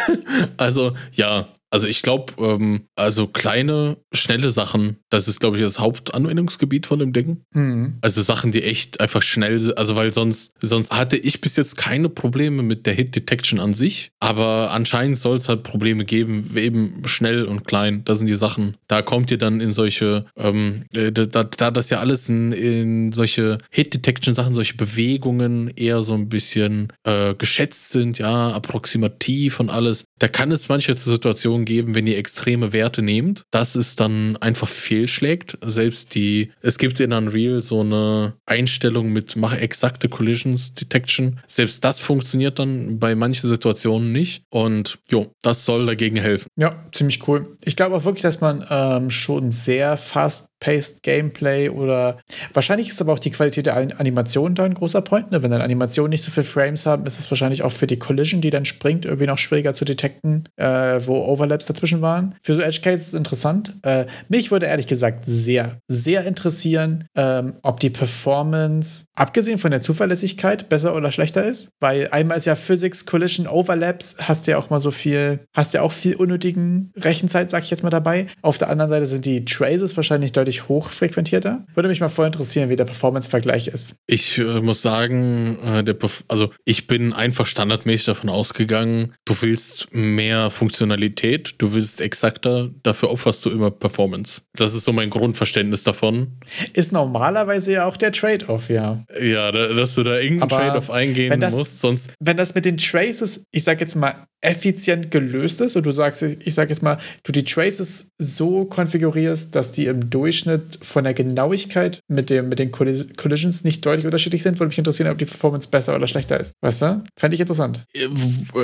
[laughs] also ja, also ich glaube, ähm, also kleine, schnelle Sachen, das ist, glaube ich, das Hauptanwendungsgebiet von dem Ding. Mhm. Also Sachen, die echt einfach schnell sind. Also weil sonst, sonst hatte ich bis jetzt keine Probleme mit der Hit Detection an sich. Aber anscheinend soll es halt Probleme geben, eben schnell und klein. Das sind die Sachen. Da kommt ihr dann in solche, ähm, äh, da, da das ja alles in, in solche Hit Detection Sachen, solche Bewegungen eher so ein bisschen äh, geschätzt sind, ja, approximativ und alles. Da kann es manche Situationen Situationen geben, wenn ihr extreme Werte nehmt, dass es dann einfach fehlschlägt. Selbst die, es gibt in Unreal so eine Einstellung mit mache exakte Collisions Detection. Selbst das funktioniert dann bei manchen Situationen nicht. Und jo, das soll dagegen helfen. Ja, ziemlich cool. Ich glaube auch wirklich, dass man ähm, schon sehr fast Paced Gameplay oder wahrscheinlich ist aber auch die Qualität der Animation da ein großer Point. Ne? Wenn dann Animationen nicht so viele Frames haben, ist es wahrscheinlich auch für die Collision, die dann springt, irgendwie noch schwieriger zu detekten, äh, wo Overlaps dazwischen waren. Für so Edge Cases ist es interessant. Äh, mich würde ehrlich gesagt sehr, sehr interessieren, ähm, ob die Performance, abgesehen von der Zuverlässigkeit, besser oder schlechter ist. Weil einmal ist ja Physics, Collision, Overlaps, hast ja auch mal so viel, hast ja auch viel unnötigen Rechenzeit, sag ich jetzt mal dabei. Auf der anderen Seite sind die Traces wahrscheinlich deutlich deutlich hochfrequentierter. Würde mich mal voll interessieren, wie der Performance-Vergleich ist. Ich äh, muss sagen, äh, der also ich bin einfach standardmäßig davon ausgegangen, du willst mehr Funktionalität, du willst exakter, dafür opferst du immer Performance. Das ist so mein Grundverständnis davon. Ist normalerweise ja auch der Trade-off, ja. Ja, dass du da irgendeinen Trade-off eingehen das, musst, sonst. Wenn das mit den Traces, ich sag jetzt mal, effizient gelöst ist und du sagst, ich sag jetzt mal, du die Traces so konfigurierst, dass die im Durchschnitt von der Genauigkeit mit, dem, mit den Collisions nicht deutlich unterschiedlich sind, würde mich interessieren, ob die Performance besser oder schlechter ist. Weißt du? Fände ich interessant. Äh,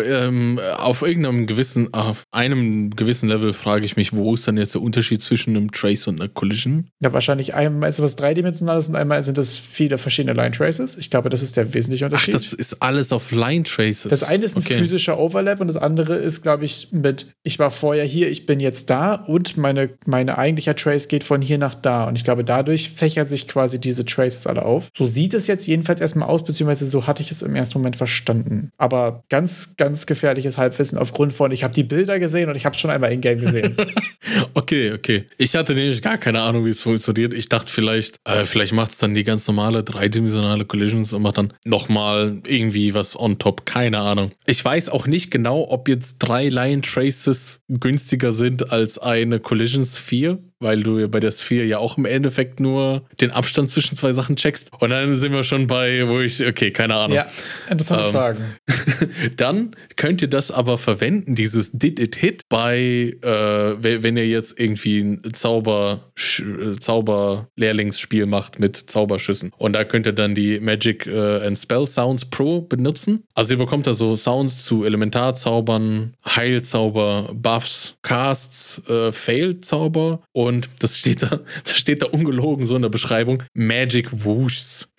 ähm, auf irgendeinem gewissen, auf einem gewissen Level frage ich mich, wo ist dann jetzt der Unterschied zwischen einem Trace und einer Collision? Ja, wahrscheinlich einmal ist es was dreidimensionales und einmal sind es viele verschiedene Line Traces. Ich glaube, das ist der wesentliche Unterschied. Ach, das ist alles auf Line Traces. Das eine ist ein okay. physischer Overlap und das andere ist, glaube ich, mit ich war vorher hier, ich bin jetzt da und meine, meine eigentliche Trace geht von hier nach da. Und ich glaube, dadurch fächert sich quasi diese Traces alle auf. So sieht es jetzt jedenfalls erstmal aus, beziehungsweise so hatte ich es im ersten Moment verstanden. Aber ganz, ganz gefährliches Halbwissen aufgrund von, ich habe die Bilder gesehen und ich habe es schon einmal in-game gesehen. [laughs] okay, okay. Ich hatte nämlich gar keine Ahnung, wie es funktioniert. Ich dachte vielleicht, äh, vielleicht macht es dann die ganz normale dreidimensionale Collisions und macht dann nochmal irgendwie was on top. Keine Ahnung. Ich weiß auch nicht genau, ob jetzt drei Line Traces günstiger sind als eine Collision Sphere weil du bei der Sphere ja auch im Endeffekt nur den Abstand zwischen zwei Sachen checkst. Und dann sind wir schon bei, wo ich, okay, keine Ahnung. Ja, interessante ähm, Fragen. [laughs] dann könnt ihr das aber verwenden, dieses Did It Hit, bei, äh, wenn ihr jetzt irgendwie ein Zauber, Zauber-Lehrlingsspiel macht mit Zauberschüssen. Und da könnt ihr dann die Magic äh, and Spell Sounds Pro benutzen. Also ihr bekommt da so Sounds zu Elementarzaubern, Heilzauber, Buffs, Casts, äh, Fail-Zauber und das steht da, das steht da ungelogen so in der Beschreibung, Magic Whooshs.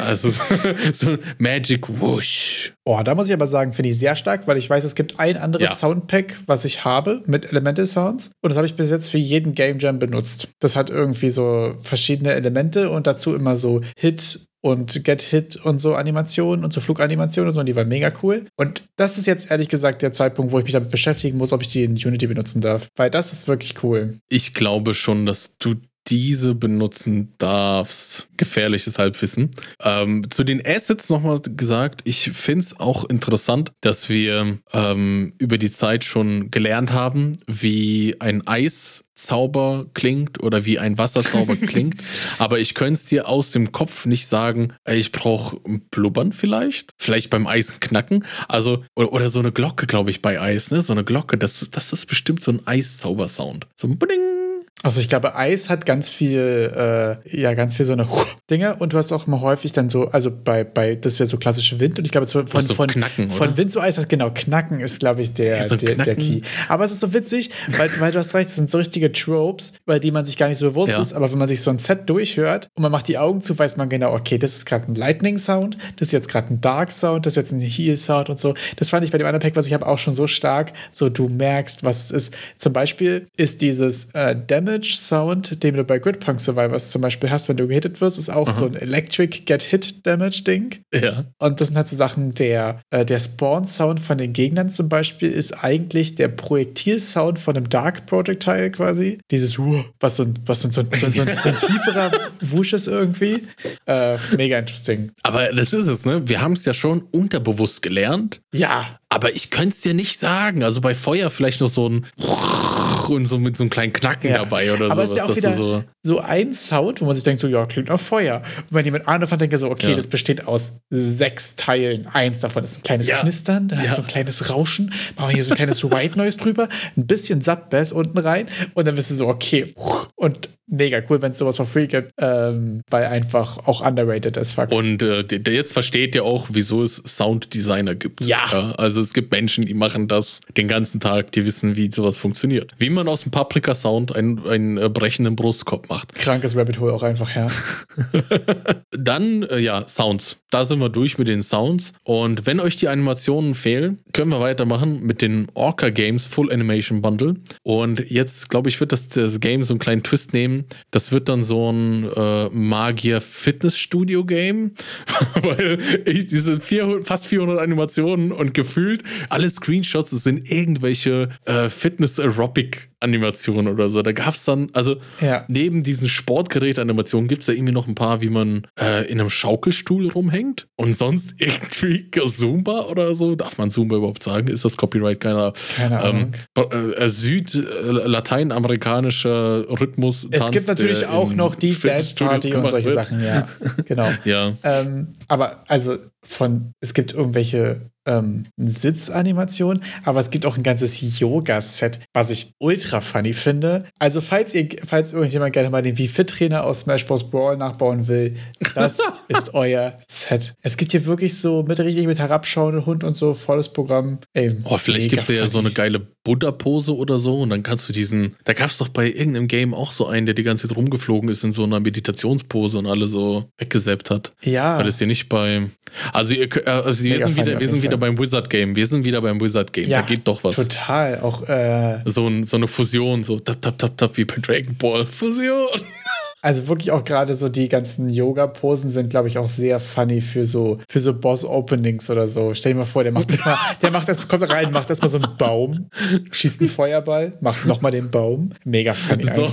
also so, [laughs] so Magic Whoosh. Oh, da muss ich aber sagen, finde ich sehr stark, weil ich weiß, es gibt ein anderes ja. Soundpack, was ich habe mit Elemental Sounds. Und das habe ich bis jetzt für jeden Game Jam benutzt. Das hat irgendwie so verschiedene Elemente und dazu immer so Hit und Get Hit und so Animationen und so Fluganimationen und so, und die waren mega cool. Und das ist jetzt ehrlich gesagt der Zeitpunkt, wo ich mich damit beschäftigen muss, ob ich die in Unity benutzen darf, weil das ist wirklich cool. Ich glaube schon, dass du diese benutzen darfst. Gefährliches Halbwissen. Ähm, zu den Assets nochmal gesagt, ich finde es auch interessant, dass wir ähm, über die Zeit schon gelernt haben, wie ein Eiszauber klingt oder wie ein Wasserzauber [laughs] klingt. Aber ich könnte es dir aus dem Kopf nicht sagen, ich brauche Blubbern vielleicht. Vielleicht beim Eisen knacken. Also, oder, oder so eine Glocke, glaube ich, bei Eis, ne? So eine Glocke, das, das ist bestimmt so ein Eiszaubersound. So ein Bling also ich glaube, Eis hat ganz viel, äh, ja, ganz viel so eine Dinge und du hast auch immer häufig dann so, also bei, bei das wäre so klassische Wind und ich glaube von, von, so von, knacken, von Wind zu Eis, genau, Knacken ist, glaube ich, der, so der, der, Key. Aber es ist so witzig, weil, weil du hast recht, das sind so richtige Tropes, bei denen man sich gar nicht so bewusst ja. ist, aber wenn man sich so ein Set durchhört und man macht die Augen zu, weiß man genau, okay, das ist gerade ein Lightning-Sound, das ist jetzt gerade ein Dark-Sound, das ist jetzt ein Heal-Sound und so. Das fand ich bei dem anderen Pack, was ich habe, auch schon so stark, so du merkst, was es ist. Zum Beispiel ist dieses äh, Damage Damage-Sound, den du bei Gridpunk Survivors zum Beispiel hast, wenn du gehittet wirst, ist auch Aha. so ein Electric Get Hit Damage-Ding. Ja. Und das sind halt so Sachen, der, äh, der Spawn-Sound von den Gegnern zum Beispiel ist eigentlich der Projektil-Sound von einem Dark Projectile quasi. Dieses was so ein, was so, so, so, so, so ein [laughs] tieferer Wusch ist irgendwie. Äh, mega interesting. Aber das ist es, ne? Wir haben es ja schon unterbewusst gelernt. Ja. Aber ich könnte es dir nicht sagen. Also bei Feuer vielleicht noch so ein und so mit so einem kleinen Knacken ja. dabei oder so. Aber es ist ja auch wieder so, so, ein Sound, wo man sich denkt, so, ja, klingt nach Feuer. Und wenn jemand anderes denkt, denke so, okay, ja. das besteht aus sechs Teilen. Eins davon ist ein kleines ja. Knistern, dann hast du ein kleines Rauschen, machen wir hier so ein kleines White Noise drüber, ein bisschen Subbass unten rein und dann bist du so, okay. Und mega cool, wenn es sowas for free gibt, ähm, weil einfach auch underrated ist. Fuck. Und äh, der jetzt versteht ja auch, wieso es Sounddesigner gibt. Ja. ja. Also es gibt Menschen, die machen das den ganzen Tag, die wissen, wie sowas funktioniert. Wie man aus dem Paprika-Sound einen, einen äh, brechenden Brustkorb macht. Krankes Rabbit Hole auch einfach, ja. [laughs] Dann, äh, ja, Sounds. Da sind wir durch mit den Sounds. Und wenn euch die Animationen fehlen, können wir weitermachen mit den Orca Games Full Animation Bundle. Und jetzt, glaube ich, wird das, das Game so einen kleinen Twist nehmen das wird dann so ein äh, Magier-Fitnessstudio-Game, [laughs] weil ich diese 400, fast 400 Animationen und gefühlt alle Screenshots sind irgendwelche äh, Fitness-Aerobic- Animationen oder so. Da gab es dann, also ja. neben diesen Sportgerät-Animationen gibt es da irgendwie noch ein paar, wie man äh, in einem Schaukelstuhl rumhängt und sonst [laughs] irgendwie Zumba oder so. Darf man Zumba überhaupt sagen? Ist das Copyright? Keine, Keine Ahnung. Ähm, äh, Süd-lateinamerikanischer Rhythmus. Es gibt natürlich auch noch die Dance Party und solche wird. Sachen, ja. genau. [laughs] ja. Ähm, aber also von, es gibt irgendwelche ähm, Sitzanimation, aber es gibt auch ein ganzes Yoga-Set, was ich ultra funny finde. Also, falls ihr, falls irgendjemand gerne mal den Wie-Fit-Trainer aus Smash Bros. Brawl nachbauen will, das [laughs] ist euer Set. Es gibt hier wirklich so mit richtig mit herabschauenden Hund und so volles Programm. Ey, oh, vielleicht gibt es ja so eine geile Buddha-Pose oder so und dann kannst du diesen, da gab es doch bei irgendeinem Game auch so einen, der die ganze Zeit rumgeflogen ist in so einer Meditationspose und alle so weggesäppt hat. Ja. War das hier nicht bei, also, ihr, äh, also wir sind wieder, wir sind wieder beim Wizard Game. Wir sind wieder beim Wizard Game. Ja, da geht doch was. Total. Auch äh so, so eine Fusion, so tap, tap, tap, tap, wie bei Dragon Ball. Fusion. Also wirklich auch gerade so die ganzen Yoga-Posen sind, glaube ich, auch sehr funny für so, für so Boss-Openings oder so. Stell dir mal vor, der macht das mal, der macht das, kommt rein, macht das mal so einen Baum, schießt einen Feuerball, macht nochmal den Baum. Mega funny. So,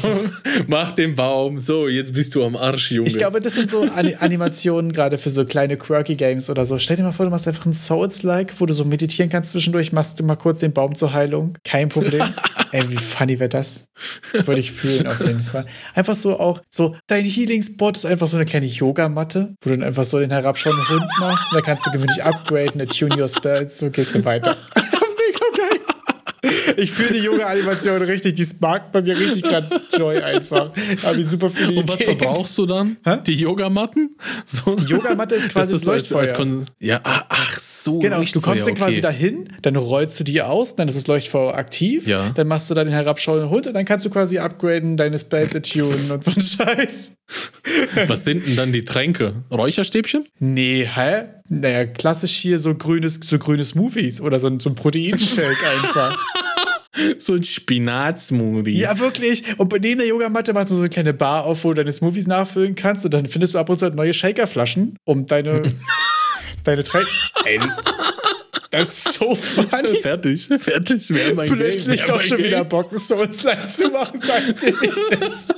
mach den Baum. So, jetzt bist du am Arsch, Junge. Ich glaube, das sind so An Animationen gerade für so kleine quirky Games oder so. Stell dir mal vor, du machst einfach ein Souls-like, wo du so meditieren kannst zwischendurch, machst du mal kurz den Baum zur Heilung. Kein Problem. [laughs] Ey, wie funny wäre das? Würde ich fühlen auf jeden Fall. Einfach so auch, so, dein Healing-Spot ist einfach so eine kleine Yogamatte, wo du dann einfach so den herabschauenden Hund machst und dann kannst du gemütlich upgraden, tune your spells, so gehst du weiter. [laughs] Ich fühle die junge Animation richtig, die sparkt bei mir richtig gerade Joy einfach. Da habe ich super viele Und was verbrauchst du dann? Hä? Die Yogamatten? So. Die Yogamatte ist quasi das, das Leuchtfeuer. ja, ah, ach so. Genau, du kommst dann quasi dahin, dann rollst du die aus, dann ist das Leuchtfeuer aktiv, ja. dann machst du da den herabschauenden Hund und dann kannst du quasi upgraden, deine Spells attunen und so ein Scheiß. [laughs] Was sind denn dann die Tränke? Räucherstäbchen? Nee, hä? Naja, klassisch hier so grünes, so grüne Smoothies oder so ein, so ein Proteinshake [laughs] einfach. so ein Spinatsmoothie. Ja, wirklich. Und neben der Yogamatte machst du so eine kleine Bar auf, wo du deine Smoothies nachfüllen kannst und dann findest du ab und zu halt neue Shakerflaschen, um deine, [laughs] deine Tränke. Das ist so [laughs] funny. Fertig, fertig. Wir haben ein Plötzlich Game. doch schon Game. wieder Bock, Souls-like zu machen, sag ich dir, wie es ist.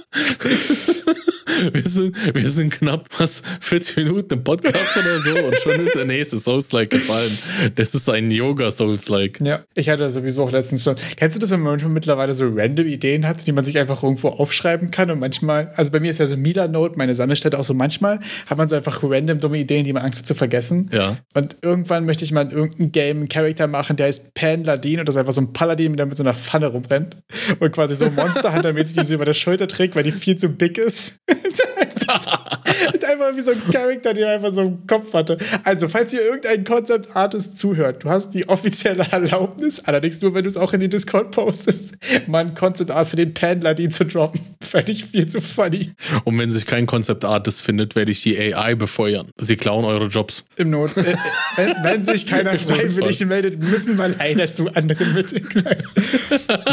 wir, sind, wir sind knapp was 40 Minuten im Podcast oder so und schon ist der nächste Souls-like gefallen. Das ist ein Yoga-Souls-like. Ja, ich hatte sowieso auch letztens schon. Kennst du das, wenn man manchmal mittlerweile so random Ideen hat, die man sich einfach irgendwo aufschreiben kann und manchmal, also bei mir ist ja so Mila-Note, meine Sammelstätte auch so manchmal, hat man so einfach random dumme Ideen, die man Angst hat zu vergessen. Ja. Und irgendwann möchte ich mal in irgendein Game einen Charakter machen, der heißt Pan Ladin und das ist einfach so ein Paladin, der mit so einer Pfanne rumrennt und quasi so Monster Hunter-mäßig die sie über der Schulter trägt, weil die viel zu big ist. [laughs] einfach wie so ein Charakter, den er einfach so im Kopf hatte. Also, falls ihr irgendein Concept Artist zuhört, du hast die offizielle Erlaubnis, allerdings nur, wenn du es auch in den Discord postest, mal ein Concept Art für den Pan-Ladin zu droppen. [laughs] Fände ich viel zu funny. Und wenn sich kein Concept Artist findet, werde ich die AI befeuern. Sie klauen eure Jobs. Im Not. Äh, wenn, wenn, sich keiner [laughs] freiwillig meldet, müssen wir leider zu anderen Mitteln [laughs]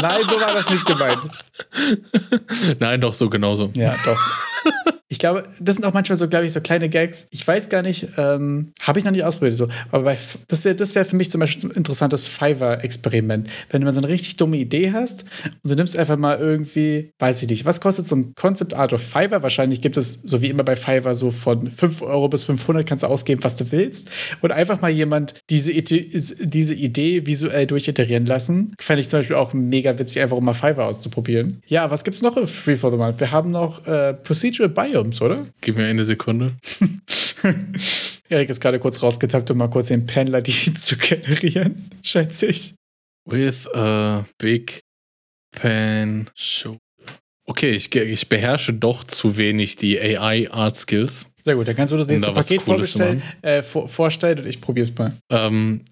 Nein, so war das nicht gemeint. Nein, doch, so genauso. Ja, doch. Ich glaube, das sind auch manchmal so, glaube ich, so kleine Gags. Ich weiß gar nicht, ähm, habe ich noch nicht ausprobiert. So. Aber bei, das wäre das wär für mich zum Beispiel ein interessantes Fiverr-Experiment. Wenn du mal so eine richtig dumme Idee hast und du nimmst einfach mal irgendwie, weiß ich nicht, was kostet so ein Concept Art of Fiverr? Wahrscheinlich gibt es, so wie immer bei Fiverr, so von 5 Euro bis 500 kannst du ausgeben, was du willst. Und einfach mal jemand diese, diese Idee visuell durchiterieren lassen. Fände ich zum Beispiel auch mega witzig, einfach um mal Fiverr auszuprobieren. Ja, was gibt es noch in Free for the Month? Wir haben noch äh, Procedural Bio Biomes, oder? Gib mir eine Sekunde. [laughs] Erik ist gerade kurz rausgetappt, um mal kurz den Pendler die [laughs] zu generieren, schätze ich. With a big pen shoulder. Okay, ich, ich beherrsche doch zu wenig die AI Art Skills. Sehr gut, dann kannst du das nächste Paket vorstellen, äh, vor, vorstellen und ich probier's mal. Ähm. [laughs]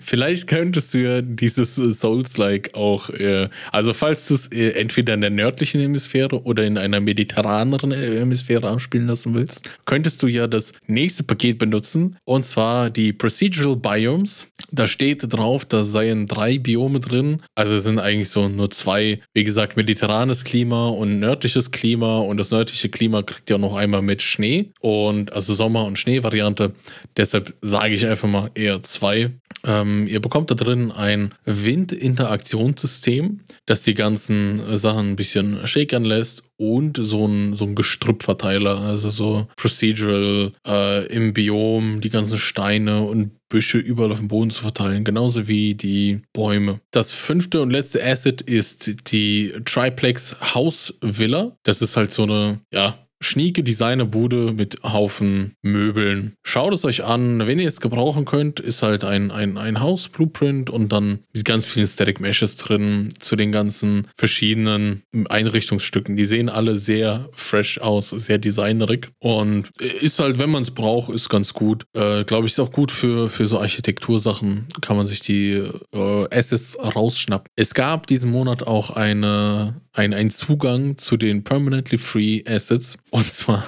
Vielleicht könntest du ja dieses Souls-like auch, äh, also falls du es äh, entweder in der nördlichen Hemisphäre oder in einer mediterraneren Hemisphäre abspielen lassen willst, könntest du ja das nächste Paket benutzen und zwar die Procedural Biomes. Da steht drauf, da seien drei Biome drin. Also sind eigentlich so nur zwei, wie gesagt, mediterranes Klima und nördliches Klima und das nördliche Klima kriegt ja noch einmal mit Schnee und also Sommer- und Schneevariante. Deshalb sage ich einfach mal eher zwei ähm, ihr bekommt da drin ein Wind-Interaktionssystem, das die ganzen Sachen ein bisschen shakern lässt und so ein, so ein Gestrüppverteiler, also so Procedural äh, im Biom, die ganzen Steine und Büsche überall auf dem Boden zu verteilen, genauso wie die Bäume. Das fünfte und letzte Asset ist die Triplex House Villa. Das ist halt so eine, ja, schnieke Designerbude mit Haufen Möbeln. Schaut es euch an, wenn ihr es gebrauchen könnt, ist halt ein, ein, ein Haus-Blueprint und dann mit ganz vielen Static Meshes drin zu den ganzen verschiedenen Einrichtungsstücken. Die sehen alle sehr fresh aus, sehr designerig und ist halt, wenn man es braucht, ist ganz gut. Äh, Glaube ich, ist auch gut für, für so Architektursachen. Kann man sich die äh, Assets rausschnappen. Es gab diesen Monat auch eine, ein, ein Zugang zu den Permanently Free Assets und zwar,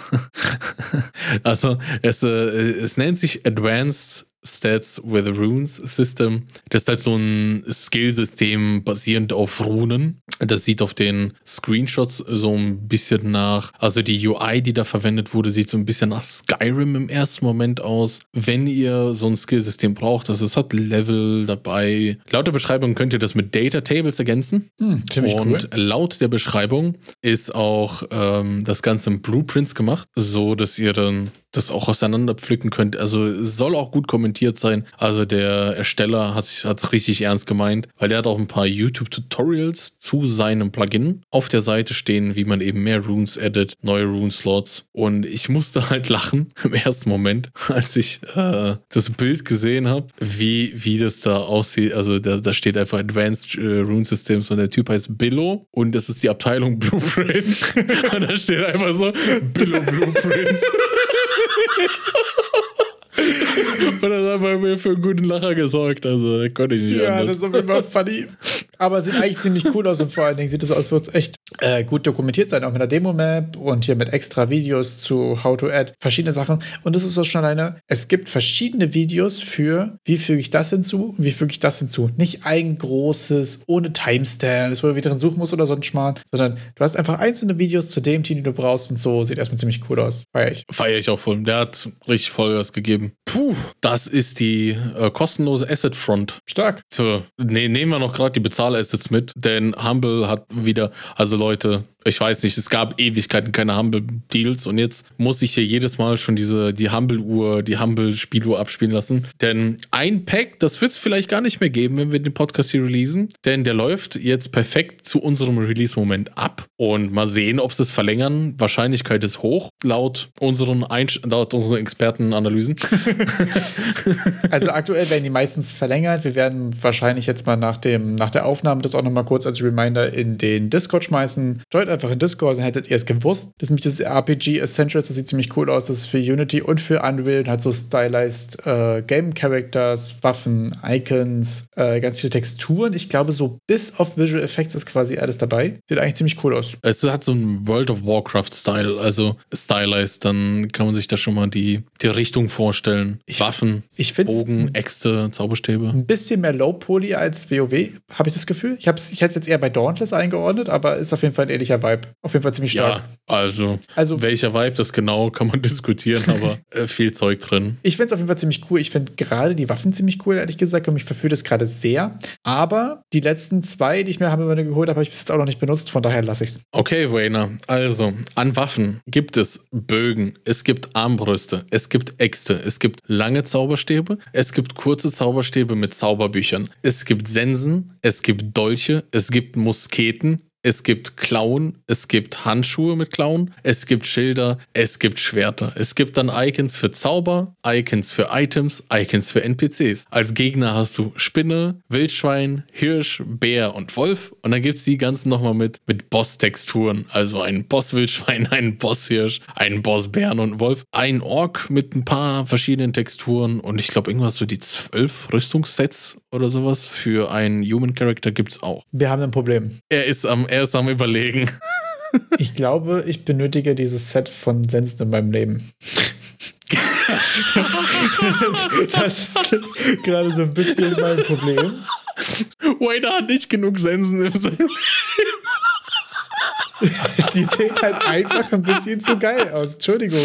[laughs] also es, äh, es nennt sich Advanced Stats with Runes System. Das ist halt so ein Skillsystem basierend auf Runen. Das sieht auf den Screenshots so ein bisschen nach, also die UI, die da verwendet wurde, sieht so ein bisschen nach Skyrim im ersten Moment aus. Wenn ihr so ein Skillsystem braucht, also es hat Level dabei. Laut der Beschreibung könnt ihr das mit Data Tables ergänzen. Hm, Und cool. laut der Beschreibung ist auch ähm, das Ganze in Blueprints gemacht, so dass ihr dann das auch auseinander pflücken könnt. Also soll auch gut kommentiert sein. Also der Ersteller hat es richtig ernst gemeint, weil der hat auch ein paar YouTube-Tutorials zu seinem Plugin auf der Seite stehen, wie man eben mehr Runes edit, neue Rune-Slots. Und ich musste [laughs] halt lachen im ersten Moment, [laughs] als ich äh, das Bild gesehen habe, wie, wie das da aussieht. Also da, da steht einfach Advanced äh, Rune Systems und der Typ heißt Billo und das ist die Abteilung [laughs] Blueprint. und da steht einfach so Billo Blueprints. Und das hat bei mir für einen guten Lacher gesorgt. Also, konnte ich nicht Ja, anders. das ist auf jeden Fall funny. Aber sieht eigentlich ziemlich cool aus und vor allen Dingen sieht so aus, als würde es echt äh, gut dokumentiert sein, auch mit der Demo-Map und hier mit extra Videos zu How to Add, verschiedene Sachen. Und das ist auch schon alleine, es gibt verschiedene Videos für, wie füge ich das hinzu und wie füge ich das hinzu. Nicht ein großes, ohne Timestamps, wo du wieder drin suchen musst oder so ein Schmarrn, sondern du hast einfach einzelne Videos zu dem Team, die du brauchst und so. Sieht erstmal ziemlich cool aus. Feier ich. Feiere ich auch voll. Der hat richtig Vollgas gegeben. Puh, das ist die äh, kostenlose Asset Front. Stark. So, ne, nehmen wir noch gerade die Bezahlassets mit, denn Humble hat wieder, also Leute, ich weiß nicht, es gab Ewigkeiten keine Humble-Deals und jetzt muss ich hier jedes Mal schon diese, die Humble-Uhr, die Humble-Spieluhr abspielen lassen. Denn ein Pack, das wird es vielleicht gar nicht mehr geben, wenn wir den Podcast hier releasen, denn der läuft jetzt perfekt zu unserem Release-Moment ab und mal sehen, ob sie es verlängern. Wahrscheinlichkeit ist hoch, laut unseren, laut unseren Expertenanalysen. [laughs] Also aktuell werden die meistens verlängert. Wir werden wahrscheinlich jetzt mal nach, dem, nach der Aufnahme das auch nochmal kurz als Reminder in den Discord schmeißen. Joint einfach in Discord, dann hättet ihr es gewusst. Das nämlich das RPG Essentials, das sieht ziemlich cool aus. Das ist für Unity und für Unreal und hat so stylized äh, Game Characters, Waffen, Icons, äh, ganz viele Texturen. Ich glaube, so bis auf Visual Effects ist quasi alles dabei. Sieht eigentlich ziemlich cool aus. Es hat so einen World of Warcraft-Style, also stylized, dann kann man sich da schon mal die, die Richtung vorstellen. Ich- Waffen, Ich Bogen, Äxte, Zauberstäbe. ein bisschen mehr Low-Poly als WoW, habe ich das Gefühl. Ich, ich hätte es jetzt eher bei Dauntless eingeordnet, aber ist auf jeden Fall ein ähnlicher Vibe. Auf jeden Fall ziemlich stark. Ja, also, Also welcher Vibe das genau, kann man [laughs] diskutieren, aber äh, viel Zeug drin. Ich finde es auf jeden Fall ziemlich cool. Ich finde gerade die Waffen ziemlich cool, ehrlich gesagt, und mich verführt es gerade sehr. Aber die letzten zwei, die ich mir habe geholt habe, habe ich bis jetzt auch noch nicht benutzt, von daher lasse ich es. Okay, Wayner, also an Waffen gibt es Bögen, es gibt Armbrüste, es gibt Äxte, es gibt lange Zauberstäbe, es gibt kurze Zauberstäbe mit Zauberbüchern, es gibt Sensen, es gibt Dolche, es gibt Musketen, es gibt Klauen, es gibt Handschuhe mit Klauen, es gibt Schilder, es gibt Schwerter. Es gibt dann Icons für Zauber, Icons für Items, Icons für NPCs. Als Gegner hast du Spinne, Wildschwein, Hirsch, Bär und Wolf. Und dann gibt es die ganzen nochmal mit, mit Boss-Texturen. Also ein Boss-Wildschwein, [laughs] ein Boss-Hirsch, ein Boss-Bären und Wolf. Ein Ork mit ein paar verschiedenen Texturen. Und ich glaube, irgendwas so die zwölf Rüstungssets oder sowas für einen Human Character gibt es auch. Wir haben ein Problem. Er ist am, er ist am Überlegen. Ich glaube, ich benötige dieses Set von Sensen in meinem Leben. das ist gerade so ein bisschen mein Problem. Wader hat nicht genug Sensen im Sinn. [laughs] Die sehen halt einfach ein bisschen zu geil aus. Entschuldigung.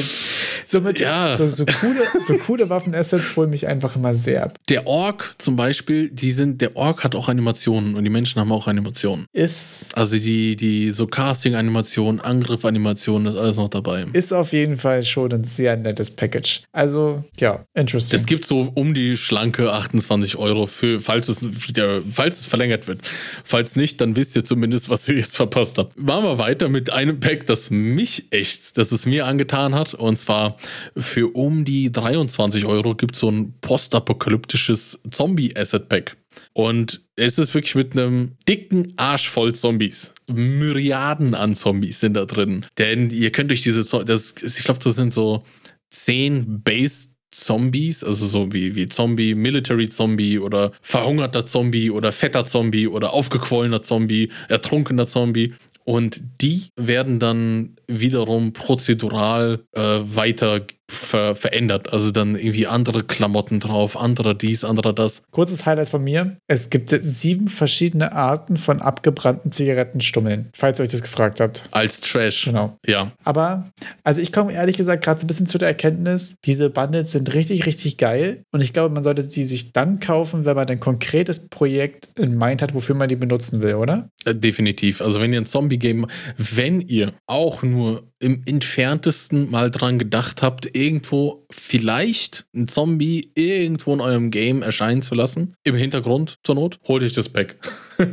So, mit, Ja. so, so coole, so coole Waffenassets holen mich einfach immer sehr ab. Der Ork zum Beispiel, die sind, der Ork hat auch Animationen und die Menschen haben auch Animationen. Ist Also die, die so Casting-Animationen, Angriff-Animationen, ist alles noch dabei. Ist auf jeden Fall schon ein sehr nettes Package. Also, ja, interesting. Es gibt so um die schlanke 28 Euro für, falls es wieder, falls es verlängert wird. Falls nicht, dann wisst ihr zumindest, was ihr jetzt verpasst habt. Machen wir weiter mit einem Pack, das mich echt, das es mir angetan hat. Und zwar für um die 23 Euro gibt es so ein postapokalyptisches Zombie-Asset-Pack. Und es ist wirklich mit einem dicken Arsch voll Zombies. Myriaden an Zombies sind da drin. Denn ihr könnt durch diese, das, ich glaube, das sind so 10 Base Zombies, also so wie, wie Zombie, Military Zombie oder verhungerter Zombie oder fetter Zombie oder aufgequollener Zombie, ertrunkener Zombie. Und die werden dann wiederum prozedural äh, weiter ver verändert. Also dann irgendwie andere Klamotten drauf, andere dies, andere das. Kurzes Highlight von mir. Es gibt sieben verschiedene Arten von abgebrannten Zigarettenstummeln, falls ihr euch das gefragt habt. Als Trash. Genau. Ja. Aber, also ich komme ehrlich gesagt gerade so ein bisschen zu der Erkenntnis, diese Bundles sind richtig, richtig geil. Und ich glaube, man sollte die sich dann kaufen, wenn man ein konkretes Projekt in Mind hat, wofür man die benutzen will, oder? Äh, Definitiv. Also wenn ihr ein Zombie-Game, wenn ihr auch nur nur im entferntesten mal dran gedacht habt, irgendwo vielleicht ein Zombie irgendwo in eurem Game erscheinen zu lassen, im Hintergrund zur Not, holt euch das Pack. [laughs]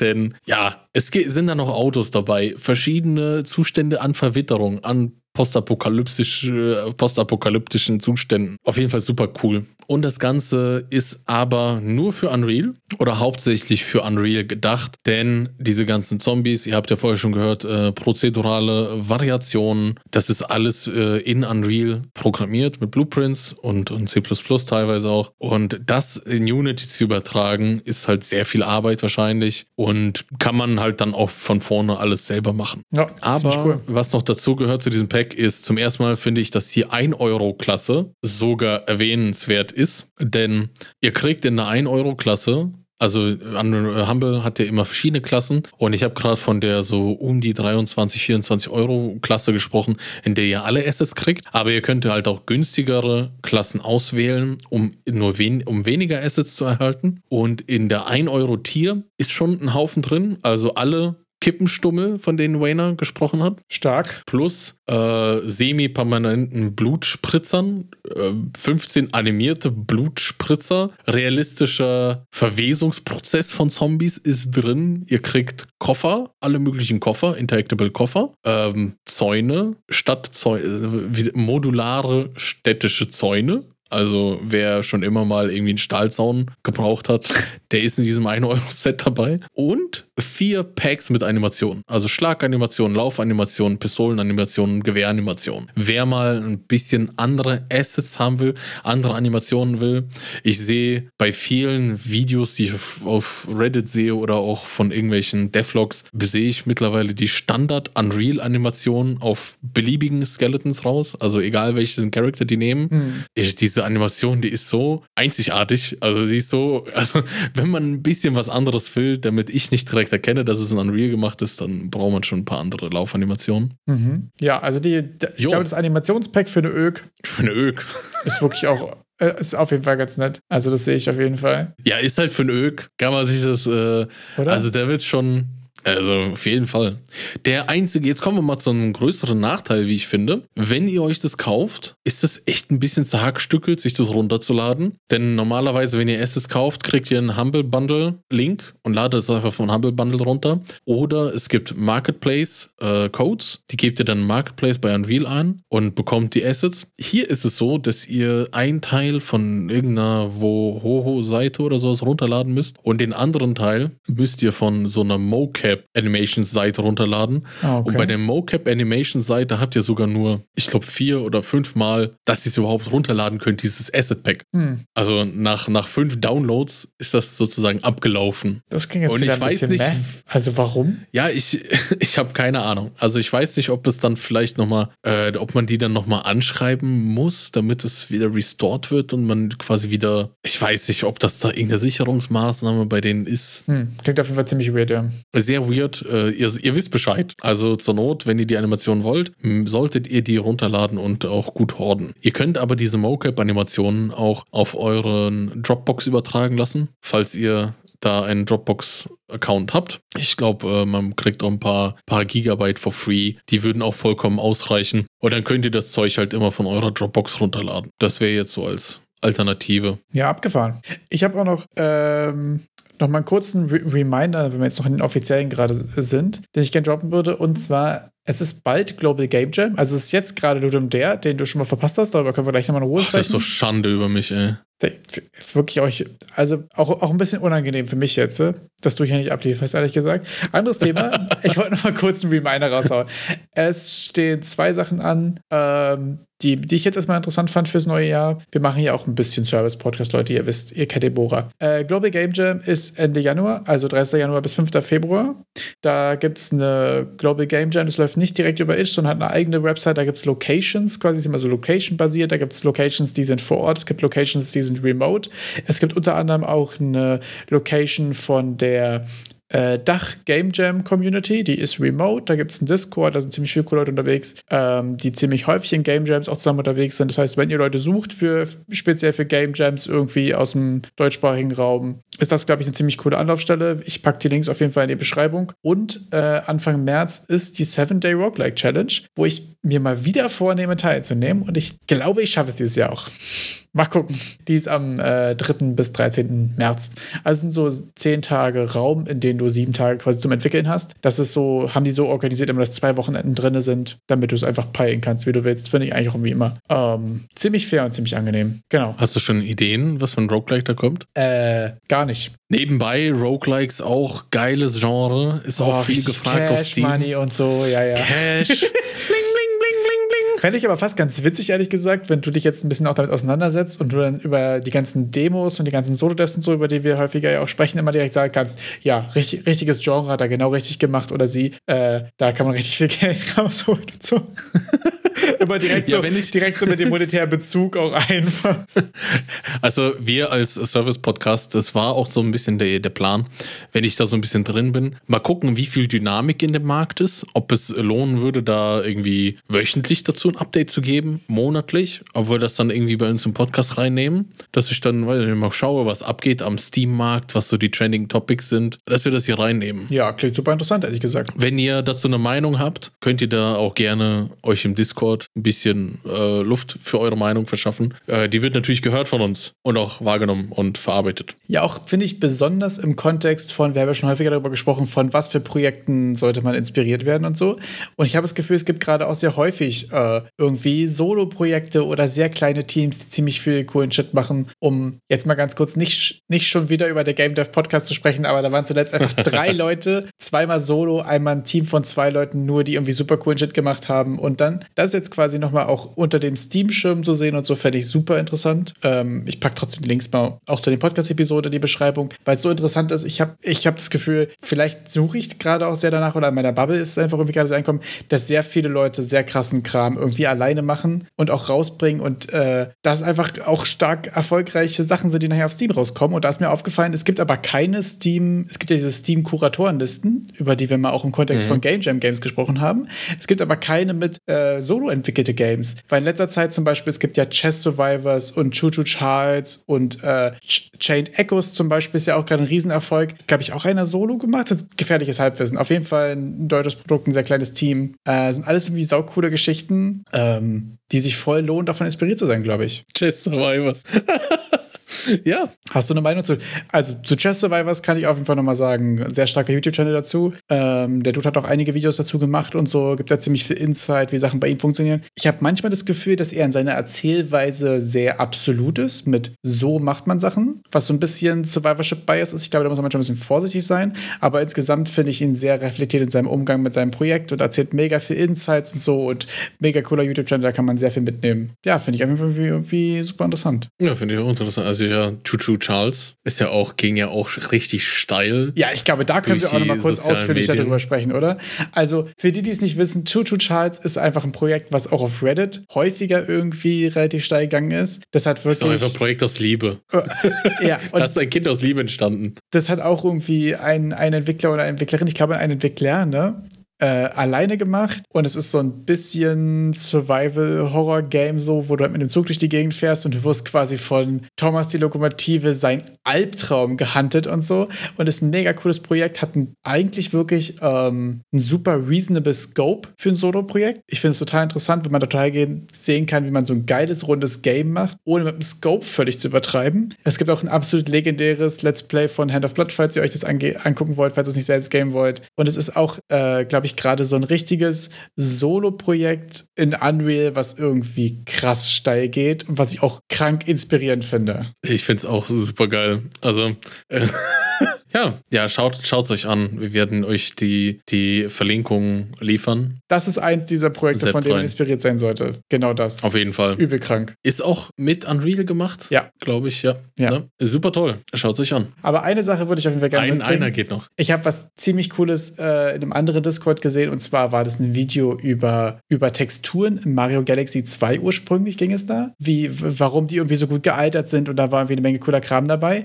Denn ja, es sind da noch Autos dabei, verschiedene Zustände an Verwitterung, an postapokalyptisch, äh, postapokalyptischen Zuständen. Auf jeden Fall super cool. Und das Ganze ist aber nur für Unreal oder hauptsächlich für Unreal gedacht, denn diese ganzen Zombies, ihr habt ja vorher schon gehört, äh, prozedurale Variationen, das ist alles äh, in Unreal programmiert mit Blueprints und, und C teilweise auch. Und das in Unity zu übertragen, ist halt sehr viel Arbeit wahrscheinlich und kann man halt dann auch von vorne alles selber machen. Ja, aber cool. was noch dazu gehört zu diesem Pack ist, zum ersten Mal finde ich, dass die 1-Euro-Klasse sogar erwähnenswert ist, denn ihr kriegt in der 1-Euro-Klasse also Humble hat ja immer verschiedene Klassen und ich habe gerade von der so um die 23, 24 Euro Klasse gesprochen, in der ihr alle Assets kriegt. Aber ihr könnt halt auch günstigere Klassen auswählen, um nur wen, um weniger Assets zu erhalten. Und in der 1 Euro Tier ist schon ein Haufen drin. Also alle Kippenstummel, von denen Wayner gesprochen hat. Stark. Plus äh, semi-permanenten Blutspritzern, äh, 15 animierte Blutspritzer, realistischer Verwesungsprozess von Zombies ist drin. Ihr kriegt Koffer, alle möglichen Koffer, Interactable Koffer, ähm, Zäune, Stadtzäune, äh, modulare städtische Zäune, also wer schon immer mal irgendwie einen Stahlzaun gebraucht hat, der ist in diesem 1-Euro-Set dabei. Und vier Packs mit Animationen. Also Schlaganimationen, Laufanimationen, Pistolenanimationen, Gewehranimationen. Wer mal ein bisschen andere Assets haben will, andere Animationen will. Ich sehe bei vielen Videos, die ich auf Reddit sehe oder auch von irgendwelchen Devlogs, sehe ich mittlerweile die Standard Unreal-Animationen auf beliebigen Skeletons raus. Also egal welchen Charakter die nehmen. Mhm. Ich, diese Animation, die ist so einzigartig. Also sie ist so, also [laughs] wenn man ein bisschen was anderes will, damit ich nicht direkt erkenne, dass es in Unreal gemacht ist, dann braucht man schon ein paar andere Laufanimationen. Mhm. Ja, also die, ich jo. glaube, das Animationspack für eine Ög. Für eine Ög. Ist wirklich auch äh, ist auf jeden Fall ganz nett. Also das sehe ich auf jeden Fall. Ja, ist halt für ein Ög. Kann man sich das, äh, also der wird schon, also auf jeden Fall. Der einzige, jetzt kommen wir mal zu einem größeren Nachteil, wie ich finde. Wenn ihr euch das kauft, ist das echt ein bisschen zerhackstückelt, sich das runterzuladen. Denn normalerweise, wenn ihr es kauft, kriegt ihr einen Humble Bundle Link und ladet es einfach von Humble Bundle runter. Oder es gibt Marketplace äh, Codes, die gebt ihr dann Marketplace bei Unreal ein und bekommt die Assets. Hier ist es so, dass ihr einen Teil von irgendeiner Wohoho-Seite oder sowas runterladen müsst und den anderen Teil müsst ihr von so einer Mocap Mocap Animations Seite runterladen. Ah, okay. Und bei der Mocap Animations Seite habt ihr sogar nur, ich glaube, vier oder fünf Mal, dass ihr es überhaupt runterladen könnt, dieses Asset Pack. Hm. Also nach, nach fünf Downloads ist das sozusagen abgelaufen. Das ging jetzt Und wieder ich ein bisschen nicht, meh. Also warum? Ja, ich, [laughs] ich habe keine Ahnung. Also ich weiß nicht, ob es dann vielleicht nochmal, äh, ob man die dann nochmal anschreiben muss, damit es wieder restored wird und man quasi wieder, ich weiß nicht, ob das da irgendeine Sicherungsmaßnahme bei denen ist. Hm. Klingt auf jeden Fall ziemlich weird, ja. Sehr weird. Äh, ihr, ihr, wisst Bescheid. Also zur Not, wenn ihr die Animation wollt, solltet ihr die runterladen und auch gut horden. Ihr könnt aber diese Mocap-Animationen auch auf euren Dropbox übertragen lassen, falls ihr da einen Dropbox-Account habt. Ich glaube, äh, man kriegt auch ein paar, paar Gigabyte for free. Die würden auch vollkommen ausreichen. Und dann könnt ihr das Zeug halt immer von eurer Dropbox runterladen. Das wäre jetzt so als Alternative. Ja, abgefahren. Ich habe auch noch ähm, Nochmal einen kurzen Re Reminder, wenn wir jetzt noch in den offiziellen gerade sind, den ich gerne droppen würde. Und zwar, es ist bald Global Game Jam. Also es ist jetzt gerade Ludum der, den du schon mal verpasst hast. Darüber können wir gleich nochmal in Ruhe sprechen. Das ist doch Schande über mich, ey. Wirklich euch, also auch, auch ein bisschen unangenehm für mich jetzt, äh, dass du hier nicht ablieferst, ehrlich gesagt. Anderes Thema, [laughs] ich wollte noch mal kurz einen Reminder raushauen. Es stehen zwei Sachen an. Ähm, die, die ich jetzt erstmal interessant fand fürs neue Jahr. Wir machen ja auch ein bisschen Service-Podcast, Leute. Ihr wisst, ihr kennt den Bohrer. Äh, Global Game Jam ist Ende Januar, also 30. Januar bis 5. Februar. Da gibt es eine Global Game Jam, das läuft nicht direkt über Itch, sondern hat eine eigene Website. Da gibt es Locations, quasi ist immer so Location-basiert. Da gibt es Locations, die sind vor Ort. Es gibt Locations, die sind remote. Es gibt unter anderem auch eine Location von der äh, Dach Game Jam Community, die ist remote. Da gibt es einen Discord, da sind ziemlich viele coole Leute unterwegs, ähm, die ziemlich häufig in Game Jams auch zusammen unterwegs sind. Das heißt, wenn ihr Leute sucht für speziell für Game Jams irgendwie aus dem deutschsprachigen Raum, ist das, glaube ich, eine ziemlich coole Anlaufstelle. Ich packe die Links auf jeden Fall in die Beschreibung. Und äh, Anfang März ist die Seven Day Roguelike Challenge, wo ich mir mal wieder vornehme, teilzunehmen. Und ich glaube, ich schaffe es dieses Jahr auch. Mal gucken. Die ist am äh, 3. bis 13. März. Also sind so zehn Tage Raum, in denen du sieben Tage quasi zum Entwickeln hast. Das ist so, haben die so organisiert, immer dass zwei Wochenenden drin sind, damit du es einfach peilen kannst, wie du willst. Finde ich eigentlich auch wie immer. Ähm, ziemlich fair und ziemlich angenehm. Genau. Hast du schon Ideen, was von Roguelike da kommt? Äh, gar nicht. Nebenbei Roguelikes auch geiles Genre. Ist auch viel gefragt Cash auf Steam. Money und so, ja, ja. Cash. [laughs] Fände ich aber fast ganz witzig, ehrlich gesagt, wenn du dich jetzt ein bisschen auch damit auseinandersetzt und du dann über die ganzen Demos und die ganzen Solo-Devs und so, über die wir häufiger ja auch sprechen, immer direkt sagen kannst, ja, richtig, richtiges Genre hat er genau richtig gemacht oder sie, äh, da kann man richtig viel [laughs] Geld rausholen und so. [laughs] immer direkt, Ja, so, wenn ich- direkt so mit dem monetären Bezug auch einfach. [laughs] Also wir als Service-Podcast, das war auch so ein bisschen der, der Plan, wenn ich da so ein bisschen drin bin, mal gucken, wie viel Dynamik in dem Markt ist, ob es lohnen würde, da irgendwie wöchentlich dazu ein Update zu geben, monatlich, ob wir das dann irgendwie bei uns im Podcast reinnehmen, dass ich dann weiß ich nicht, mal schaue, was abgeht am Steam-Markt, was so die Trending Topics sind, dass wir das hier reinnehmen. Ja, klingt super interessant, ehrlich gesagt. Wenn ihr dazu eine Meinung habt, könnt ihr da auch gerne euch im Discord ein bisschen äh, Luft für eure Meinung verschaffen. Äh, die wird natürlich gehört von uns und auch wahrgenommen und verarbeitet. Ja, auch finde ich besonders im Kontext von, wir haben ja schon häufiger darüber gesprochen, von was für Projekten sollte man inspiriert werden und so. Und ich habe das Gefühl, es gibt gerade auch sehr häufig äh, irgendwie Solo-Projekte oder sehr kleine Teams, die ziemlich viel coolen Shit machen, um jetzt mal ganz kurz nicht, nicht schon wieder über der Game Dev Podcast zu sprechen, aber da waren zuletzt einfach [laughs] drei Leute, zweimal Solo, einmal ein Team von zwei Leuten nur, die irgendwie super coolen Shit gemacht haben. Und dann das jetzt quasi nochmal auch unter dem Steam-Schirm zu sehen und so, fände ich super interessant. Ähm, ich packe trotzdem die Links mal auch zu den Podcast-Episode in die Beschreibung, weil es so interessant ist. Ich habe ich hab das Gefühl, vielleicht suche ich gerade auch sehr danach oder in meiner Bubble ist es einfach irgendwie gerade so einkommen, dass sehr viele Leute sehr krassen Kram irgendwie alleine machen und auch rausbringen und äh, das einfach auch stark erfolgreiche Sachen sind, die nachher auf Steam rauskommen. Und da ist mir aufgefallen, es gibt aber keine Steam, es gibt ja diese Steam-Kuratorenlisten, über die wir mal auch im Kontext von Game Jam Games gesprochen haben. Es gibt aber keine mit äh, solo entwickelte Games, weil in letzter Zeit zum Beispiel, es gibt ja Chess Survivors und Choo Choo Charles und äh, Ch Chained Echoes zum Beispiel ist ja auch gerade ein Riesenerfolg. Glaube ich auch einer Solo gemacht. Das ist gefährliches Halbwissen. Auf jeden Fall ein deutsches Produkt, ein sehr kleines Team. Äh, sind alles irgendwie saukoole Geschichten, ähm, die sich voll lohnen, davon inspiriert zu sein, glaube ich. Chess Survivors. [laughs] [laughs] ja, Hast du eine Meinung zu? Also zu Chess Survivors kann ich auf jeden Fall nochmal sagen. Sehr starker YouTube-Channel dazu. Ähm, der Dude hat auch einige Videos dazu gemacht und so. Gibt da ziemlich viel Insight, wie Sachen bei ihm funktionieren. Ich habe manchmal das Gefühl, dass er in seiner Erzählweise sehr absolut ist. Mit so macht man Sachen. Was so ein bisschen Survivorship-Bias ist. Ich glaube, da muss man manchmal ein bisschen vorsichtig sein. Aber insgesamt finde ich ihn sehr reflektiert in seinem Umgang mit seinem Projekt und erzählt mega viel Insights und so. Und mega cooler YouTube-Channel, da kann man sehr viel mitnehmen. Ja, finde ich auf jeden Fall irgendwie, irgendwie super interessant. ja finde ich auch interessant. Also ja, Choo Charles ist ja auch, ging ja auch richtig steil. Ja, ich glaube, da können wir auch noch mal die kurz ausführlicher Medien. darüber sprechen, oder? Also, für die, die es nicht wissen, Choo Charles ist einfach ein Projekt, was auch auf Reddit häufiger irgendwie relativ steil gegangen ist. Das hat Das ist doch wirklich. einfach ein Projekt aus Liebe. ja, [laughs] Da und ist ein Kind aus Liebe entstanden. das hat auch irgendwie ein, ein Entwickler oder eine Entwicklerin, ich glaube, ein Entwickler, ne? Äh, alleine gemacht und es ist so ein bisschen Survival-Horror-Game so, wo du halt mit dem Zug durch die Gegend fährst und du wirst quasi von Thomas die Lokomotive sein Albtraum gehuntet und so und ist ein mega cooles Projekt, hat ein, eigentlich wirklich ähm, ein super reasonable Scope für ein Solo-Projekt. Ich finde es total interessant, wenn man total gehen- sehen kann, wie man so ein geiles, rundes Game macht, ohne mit dem Scope völlig zu übertreiben. Es gibt auch ein absolut legendäres Let's Play von Hand of Blood, falls ihr euch das angucken wollt, falls ihr es nicht selbst game wollt. Und es ist auch, äh, glaube ich, gerade so ein richtiges Solo-Projekt in Unreal, was irgendwie krass steil geht und was ich auch krank inspirierend finde. Ich finde es auch super geil. Also, äh, ja, ja, schaut es euch an. Wir werden euch die, die Verlinkung liefern. Das ist eins dieser Projekte, Sepp von denen man inspiriert sein sollte. Genau das. Auf jeden Fall. Übel krank. Ist auch mit Unreal gemacht. Ja. Glaube ich, ja. Ja. Ne? Ist super toll. Schaut es euch an. Aber eine Sache würde ich auf jeden Fall gerne Ein, mitbringen. einer geht noch. Ich habe was ziemlich Cooles äh, in einem anderen Discord gesehen und zwar war das ein Video über, über Texturen in Mario Galaxy 2 ursprünglich ging es da, wie, warum die irgendwie so gut gealtert sind und da war irgendwie eine Menge cooler Kram dabei.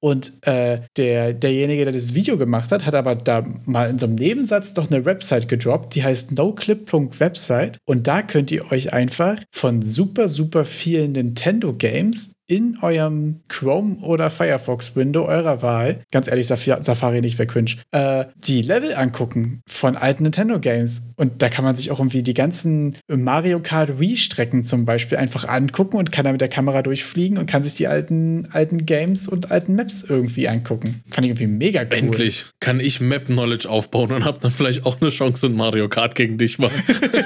Und äh, der, derjenige, der das Video gemacht hat, hat aber da mal in so einem Nebensatz doch eine Website gedroppt, die heißt noclip.website. Und da könnt ihr euch einfach von super, super vielen Nintendo-Games in eurem Chrome oder Firefox Window eurer Wahl, ganz ehrlich, Safari nicht, wer cringe, äh, die Level angucken von alten Nintendo Games. Und da kann man sich auch irgendwie die ganzen Mario Kart Wii-Strecken zum Beispiel einfach angucken und kann da mit der Kamera durchfliegen und kann sich die alten, alten Games und alten Maps irgendwie angucken. Fand ich irgendwie mega cool. Endlich kann ich Map-Knowledge aufbauen und hab dann vielleicht auch eine Chance in Mario Kart gegen dich machen.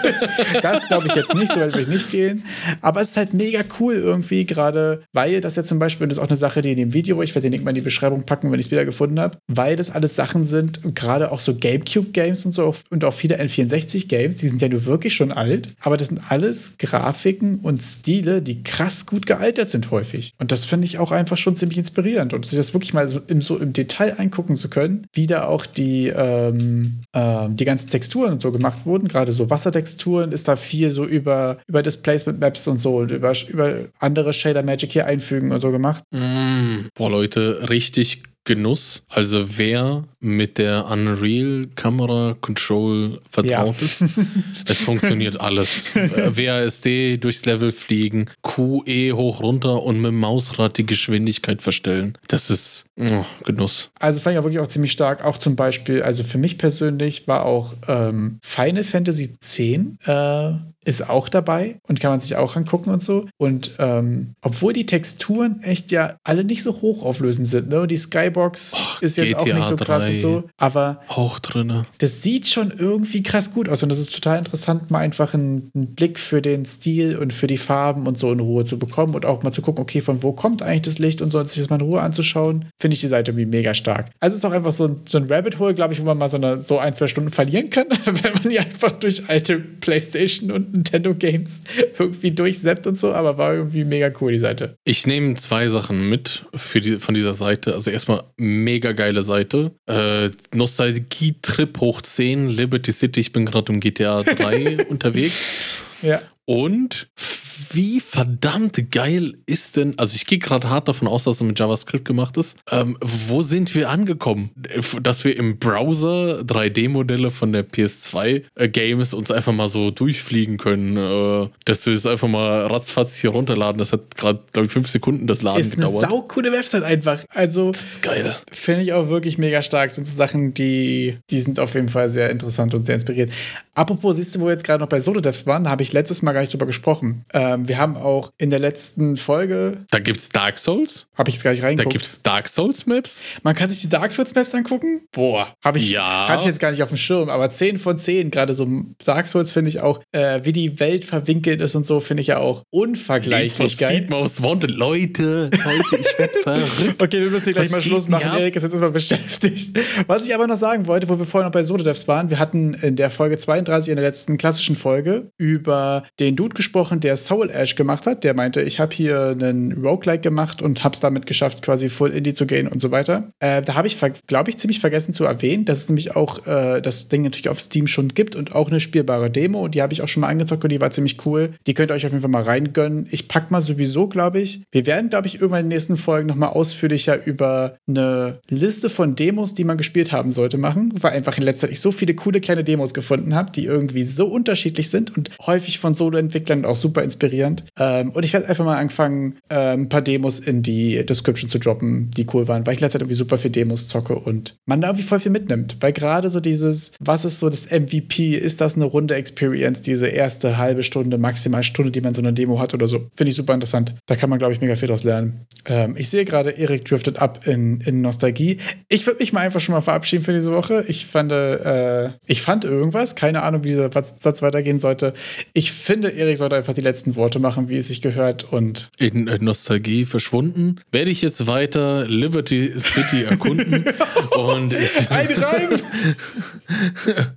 [laughs] das glaube ich jetzt nicht, so weit würde ich nicht gehen. Aber es ist halt mega cool irgendwie, gerade weil das ja zum Beispiel, und das ist auch eine Sache, die in dem Video, ich werde den Link mal in die Beschreibung packen, wenn ich es wieder gefunden habe, weil das alles Sachen sind, gerade auch so Gamecube-Games und so und auch viele N64-Games, die sind ja nur wirklich schon alt, aber das sind alles Grafiken und Stile, die krass gut gealtert sind häufig. Und das finde ich auch einfach schon ziemlich inspirierend. Und sich das wirklich mal so im, so im Detail angucken zu können, wie da auch die, ähm, äh, die ganzen Texturen und so gemacht wurden, gerade so Wassertexturen ist da viel so über, über Displacement Maps und so und über, über andere Shader Magic hier einfügen und so gemacht. Mm, boah, Leute, richtig Genuss. Also wer mit der Unreal Camera Control vertraut ja. ist, es funktioniert [laughs] alles. WASD durchs Level fliegen, QE hoch runter und mit dem Mausrad die Geschwindigkeit verstellen. Das ist oh, Genuss. Also fand ich auch wirklich auch ziemlich stark. Auch zum Beispiel, also für mich persönlich war auch ähm, Final Fantasy X äh, ist auch dabei und kann man sich auch angucken und so. Und ähm, obwohl die Texturen echt ja alle nicht so hochauflösend sind, ne? Die Skybox Och, ist jetzt GTA auch nicht so krass und so, aber auch drin. Das sieht schon irgendwie krass gut aus und das ist total interessant, mal einfach einen, einen, Blick für den Stil und für die Farben und so in Ruhe zu bekommen und auch mal zu gucken, okay, von wo kommt eigentlich das Licht und so und sich das mal in Ruhe anzuschauen, finde ich die Seite irgendwie mega stark. Also es ist auch einfach so ein, so ein Rabbit Hole, glaube ich, wo man mal so, eine, so ein, zwei Stunden verlieren kann, [laughs] wenn man hier einfach durch alte Playstation und Nintendo Games irgendwie durchseppt und so, aber war irgendwie mega cool, die Seite. Ich nehme zwei Sachen mit für die, von dieser Seite. Also erstmal mega geile Seite. Äh, Nostalgie-Trip hoch 10, Liberty City, ich bin gerade im GTA 3 [laughs] unterwegs. Ja. Und wie verdammt geil ist denn, also ich gehe gerade hart davon aus, dass es mit JavaScript gemacht ist. Ähm, wo sind wir angekommen? Dass wir im Browser 3D-Modelle von der PS2-Games äh, uns einfach mal so durchfliegen können. Äh, dass wir es einfach mal ratzfatz hier runterladen. Das hat gerade, glaube ich, fünf Sekunden das Laden ist gedauert. Ist eine saukoole Website einfach. Also, das ist geil. Finde ich auch wirklich mega stark. Das sind so Sachen, die, die sind auf jeden Fall sehr interessant und sehr inspiriert. Apropos, siehst du, wo wir jetzt gerade noch bei Solo-Devs waren, habe ich letztes Mal gar nicht drüber gesprochen. Ähm, wir haben auch in der letzten Folge. Da gibt es Dark Souls. Habe ich nicht reingeguckt. Da gibt es Dark Souls Maps. Man kann sich die Dark Souls Maps angucken. Boah, habe ich, ja. hatte ich jetzt gar nicht auf dem Schirm. Aber 10 von 10, gerade so Dark Souls finde ich auch, äh, wie die Welt verwinkelt ist und so, finde ich ja auch unvergleichlich geil. Speed Most Wanted. Leute, Leute, ich werde [laughs] verrückt. Okay, wir müssen hier gleich mal Schluss machen. Erik ist jetzt erstmal beschäftigt. [laughs] Was ich aber noch sagen wollte, wo wir vorhin noch bei Sododevs waren, wir hatten in der Folge 32, in der letzten klassischen Folge, über den Dude gesprochen, der Soul Ash gemacht hat. Der meinte, ich habe hier einen Roguelike gemacht und habe es damit geschafft, quasi Full Indie zu gehen und so weiter. Äh, da habe ich, glaube ich, ziemlich vergessen zu erwähnen, dass es nämlich auch äh, das Ding natürlich auf Steam schon gibt und auch eine spielbare Demo. Die habe ich auch schon mal angezockt und die war ziemlich cool. Die könnt ihr euch auf jeden Fall mal reingönnen. Ich packe mal sowieso, glaube ich. Wir werden, glaube ich, irgendwann in den nächsten Folgen nochmal ausführlicher über eine Liste von Demos, die man gespielt haben sollte, machen. Weil einfach in letzter Zeit ich so viele coole kleine Demos gefunden habe, die irgendwie so unterschiedlich sind und häufig von Solo-Entwicklern auch super inspirierend. Ähm, und ich werde einfach mal anfangen, äh, ein paar Demos in die Description zu droppen, die cool waren, weil ich letzte Zeit irgendwie super viel Demos zocke und man da irgendwie voll viel mitnimmt. Weil gerade so dieses, was ist so das MVP? Ist das eine runde Experience, diese erste halbe Stunde, maximal Stunde, die man so eine Demo hat oder so? Finde ich super interessant. Da kann man, glaube ich, mega viel draus lernen. Ähm, ich sehe gerade, Erik driftet ab in, in Nostalgie. Ich würde mich mal einfach schon mal verabschieden für diese Woche. Ich fand, äh, ich fand irgendwas, keine Ahnung, wie dieser Satz weitergehen sollte. Ich finde, Erik sollte einfach die letzten Worte machen, wie es sich gehört und in Nostalgie verschwunden. Werde ich jetzt weiter Liberty City erkunden [laughs] und ich [laughs] ein Reim. [laughs]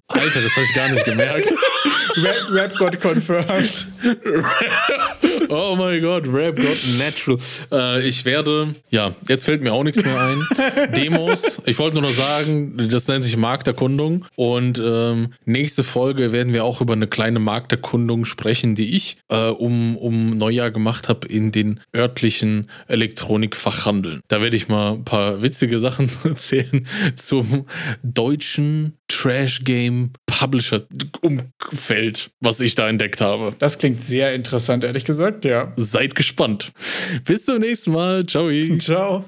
Alter, das habe ich gar nicht gemerkt. Rap, Rap got confirmed. oh mein Gott, Rap got natural. Äh, ich werde, ja, jetzt fällt mir auch nichts mehr ein. Demos. Ich wollte nur noch sagen, das nennt sich Markterkundung. Und ähm, nächste Folge werden wir auch über eine kleine Markterkundung sprechen, die ich äh, um, um Neujahr gemacht habe in den örtlichen Elektronikfachhandeln. Da werde ich mal ein paar witzige Sachen [laughs] erzählen zum deutschen Trash Game Publisher Umfeld, was ich da entdeckt habe. Das klingt sehr interessant, ehrlich gesagt, ja. Seid gespannt. Bis zum nächsten Mal. Ciao. Ciao.